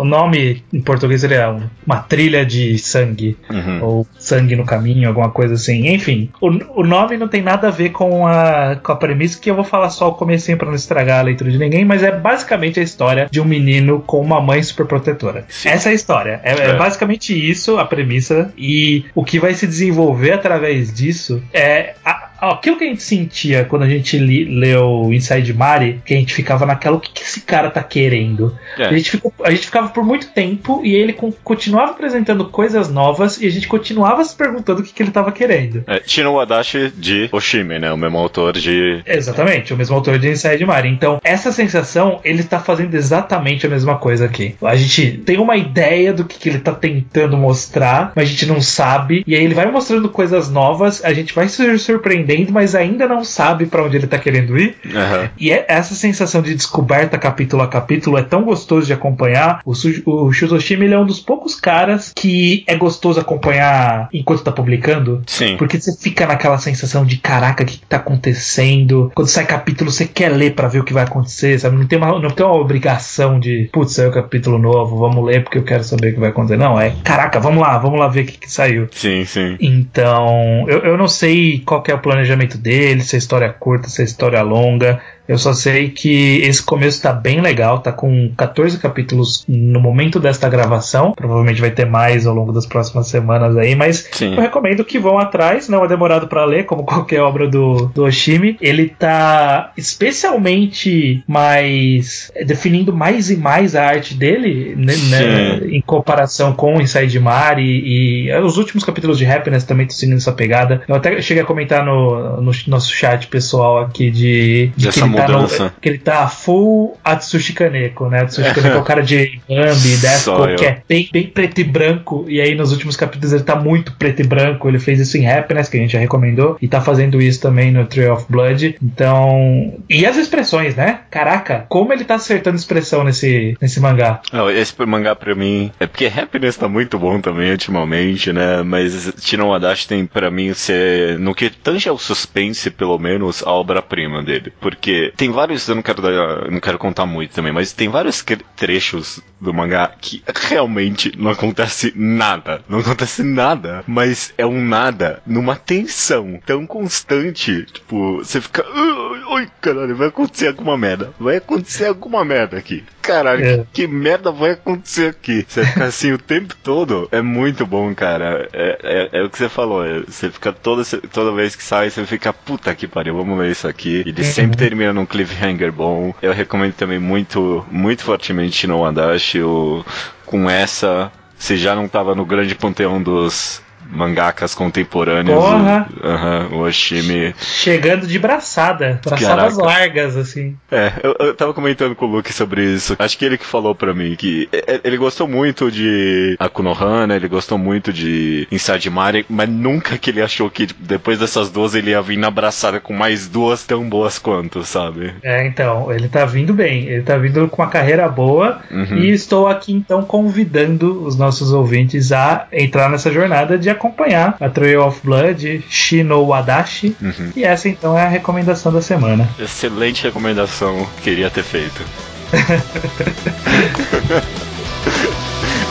Speaker 1: o, nome em português seria um- uma trilha de sangue.
Speaker 2: Uhum.
Speaker 1: Ou sangue no caminho, alguma coisa assim. Enfim, o, o nome não tem nada a ver com a, com a premissa, que eu vou falar só o comecinho pra não estragar a leitura de ninguém, mas é basicamente a história de um menino com uma mãe super protetora.
Speaker 2: Sim.
Speaker 1: Essa é a história. É, é
Speaker 2: É.
Speaker 1: basicamente isso a premissa. E o que vai se desenvolver através disso é. a- Aquilo que a gente sentia quando a gente li- leu Inside Mari, que a gente ficava naquela, o que, que esse cara tá querendo?
Speaker 2: É.
Speaker 1: A, gente ficou- a gente ficava por muito tempo e ele con- continuava apresentando coisas novas e a gente continuava se perguntando o que, que ele tava querendo.
Speaker 2: É, Chino Wadashi de Oshimi, né? O mesmo autor de.
Speaker 1: Exatamente, o mesmo autor de Inside Mari. Então, essa sensação, ele tá fazendo exatamente a mesma coisa aqui. A gente tem uma ideia do que, que ele tá tentando mostrar, mas a gente não sabe. E aí ele vai mostrando coisas novas, a gente vai se surpreendendo, mas ainda não sabe pra onde ele tá querendo ir.
Speaker 2: Aham.
Speaker 1: E é- essa sensação de descoberta capítulo a capítulo é tão gostoso de acompanhar. O, Su- o é um dos poucos caras que é gostoso acompanhar enquanto tá publicando.
Speaker 2: Sim.
Speaker 1: Porque você fica naquela sensação de caraca, o que, que tá acontecendo? Quando sai capítulo, você quer ler pra ver o que vai acontecer, sabe? Não tem uma, não tem uma obrigação de, putz, saiu capítulo novo, vamos ler porque eu quero saber o que vai acontecer. Não, é caraca, vamos lá, vamos lá ver o que, que saiu.
Speaker 2: Sim, sim.
Speaker 1: Então, eu, eu não sei qual é o planejamento dele, se é história curta, se é história longa. Eu só sei que esse começo tá bem legal, tá com 14 capítulos no momento desta gravação. Provavelmente vai ter mais ao longo das próximas semanas aí, mas
Speaker 2: Sim.
Speaker 1: eu recomendo que vão atrás, não é demorado pra ler, como qualquer obra do, do Oshimi. Ele tá especialmente mais é, definindo mais e mais a arte dele, né, né, em comparação com o Inside Mar e, e os últimos capítulos de Happiness também estão seguindo essa pegada. Eu até cheguei a comentar no, no nosso chat pessoal aqui de, de
Speaker 2: Dessa
Speaker 1: que, ele tá
Speaker 2: mudança.
Speaker 1: no, que ele tá full Atsushi Kaneko, né? Atsushi Kaneko é o cara de Bambi, Deathcore, que é bem, bem preto e branco, e aí nos últimos capítulos ele tá muito preto e branco. Ele fez isso em Happiness, que a gente já recomendou, e tá fazendo isso também no Tree of Blood. Então. E as expressões, né? Caraca, como ele tá acertando expressão nesse, nesse mangá.
Speaker 2: Não, esse mangá pra mim. É porque Happiness tá muito bom também ultimamente, né? Mas Chino Wadashi tem pra mim ser. No que tange ao suspense, pelo menos, a obra-prima dele. Porque tem vários. Eu não quero dar. Não quero contar muito também, mas tem vários trechos do mangá que realmente não acontece nada. Não acontece nada. Mas é um nada numa tensão tão constante. Tipo, você fica. "Ai, Ai, caralho, vai acontecer alguma merda. Vai acontecer alguma merda aqui. Caralho,
Speaker 1: É.
Speaker 2: que, que merda vai acontecer aqui? Você fica assim o tempo todo. É muito bom, cara. É, é, é o que você falou. é, você fica toda, toda vez que sai, você fica, puta que pariu, vamos ver isso aqui. Ele
Speaker 1: Uhum.
Speaker 2: sempre termina num cliffhanger bom. Eu recomendo também muito, muito fortemente no Wadashi. O, com essa, você já não tava no grande panteão dos mangakas contemporâneos.
Speaker 1: Porra!
Speaker 2: O, aham, o Oshimi.
Speaker 1: Chegando de braçada, braçadas
Speaker 2: Caraca.
Speaker 1: largas, assim.
Speaker 2: É, eu, eu tava comentando com o Luke sobre isso. Acho que ele que falou pra mim que é, é, ele gostou muito de Akunohana, ele gostou muito de Inside Mari, mas nunca que ele achou que depois dessas duas ele ia vir na abraçada com mais duas tão boas quanto, sabe?
Speaker 1: É, então, ele tá vindo bem, ele tá vindo com uma carreira boa
Speaker 2: Uhum.
Speaker 1: e estou aqui então convidando os nossos ouvintes a entrar nessa jornada de acompanhar a Trail of Blood, Shino Wadashi.
Speaker 2: Uhum.
Speaker 1: E essa então é a recomendação da semana.
Speaker 2: Excelente recomendação, queria ter feito.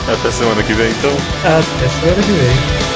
Speaker 2: Até semana que vem, então.
Speaker 1: Até semana que vem.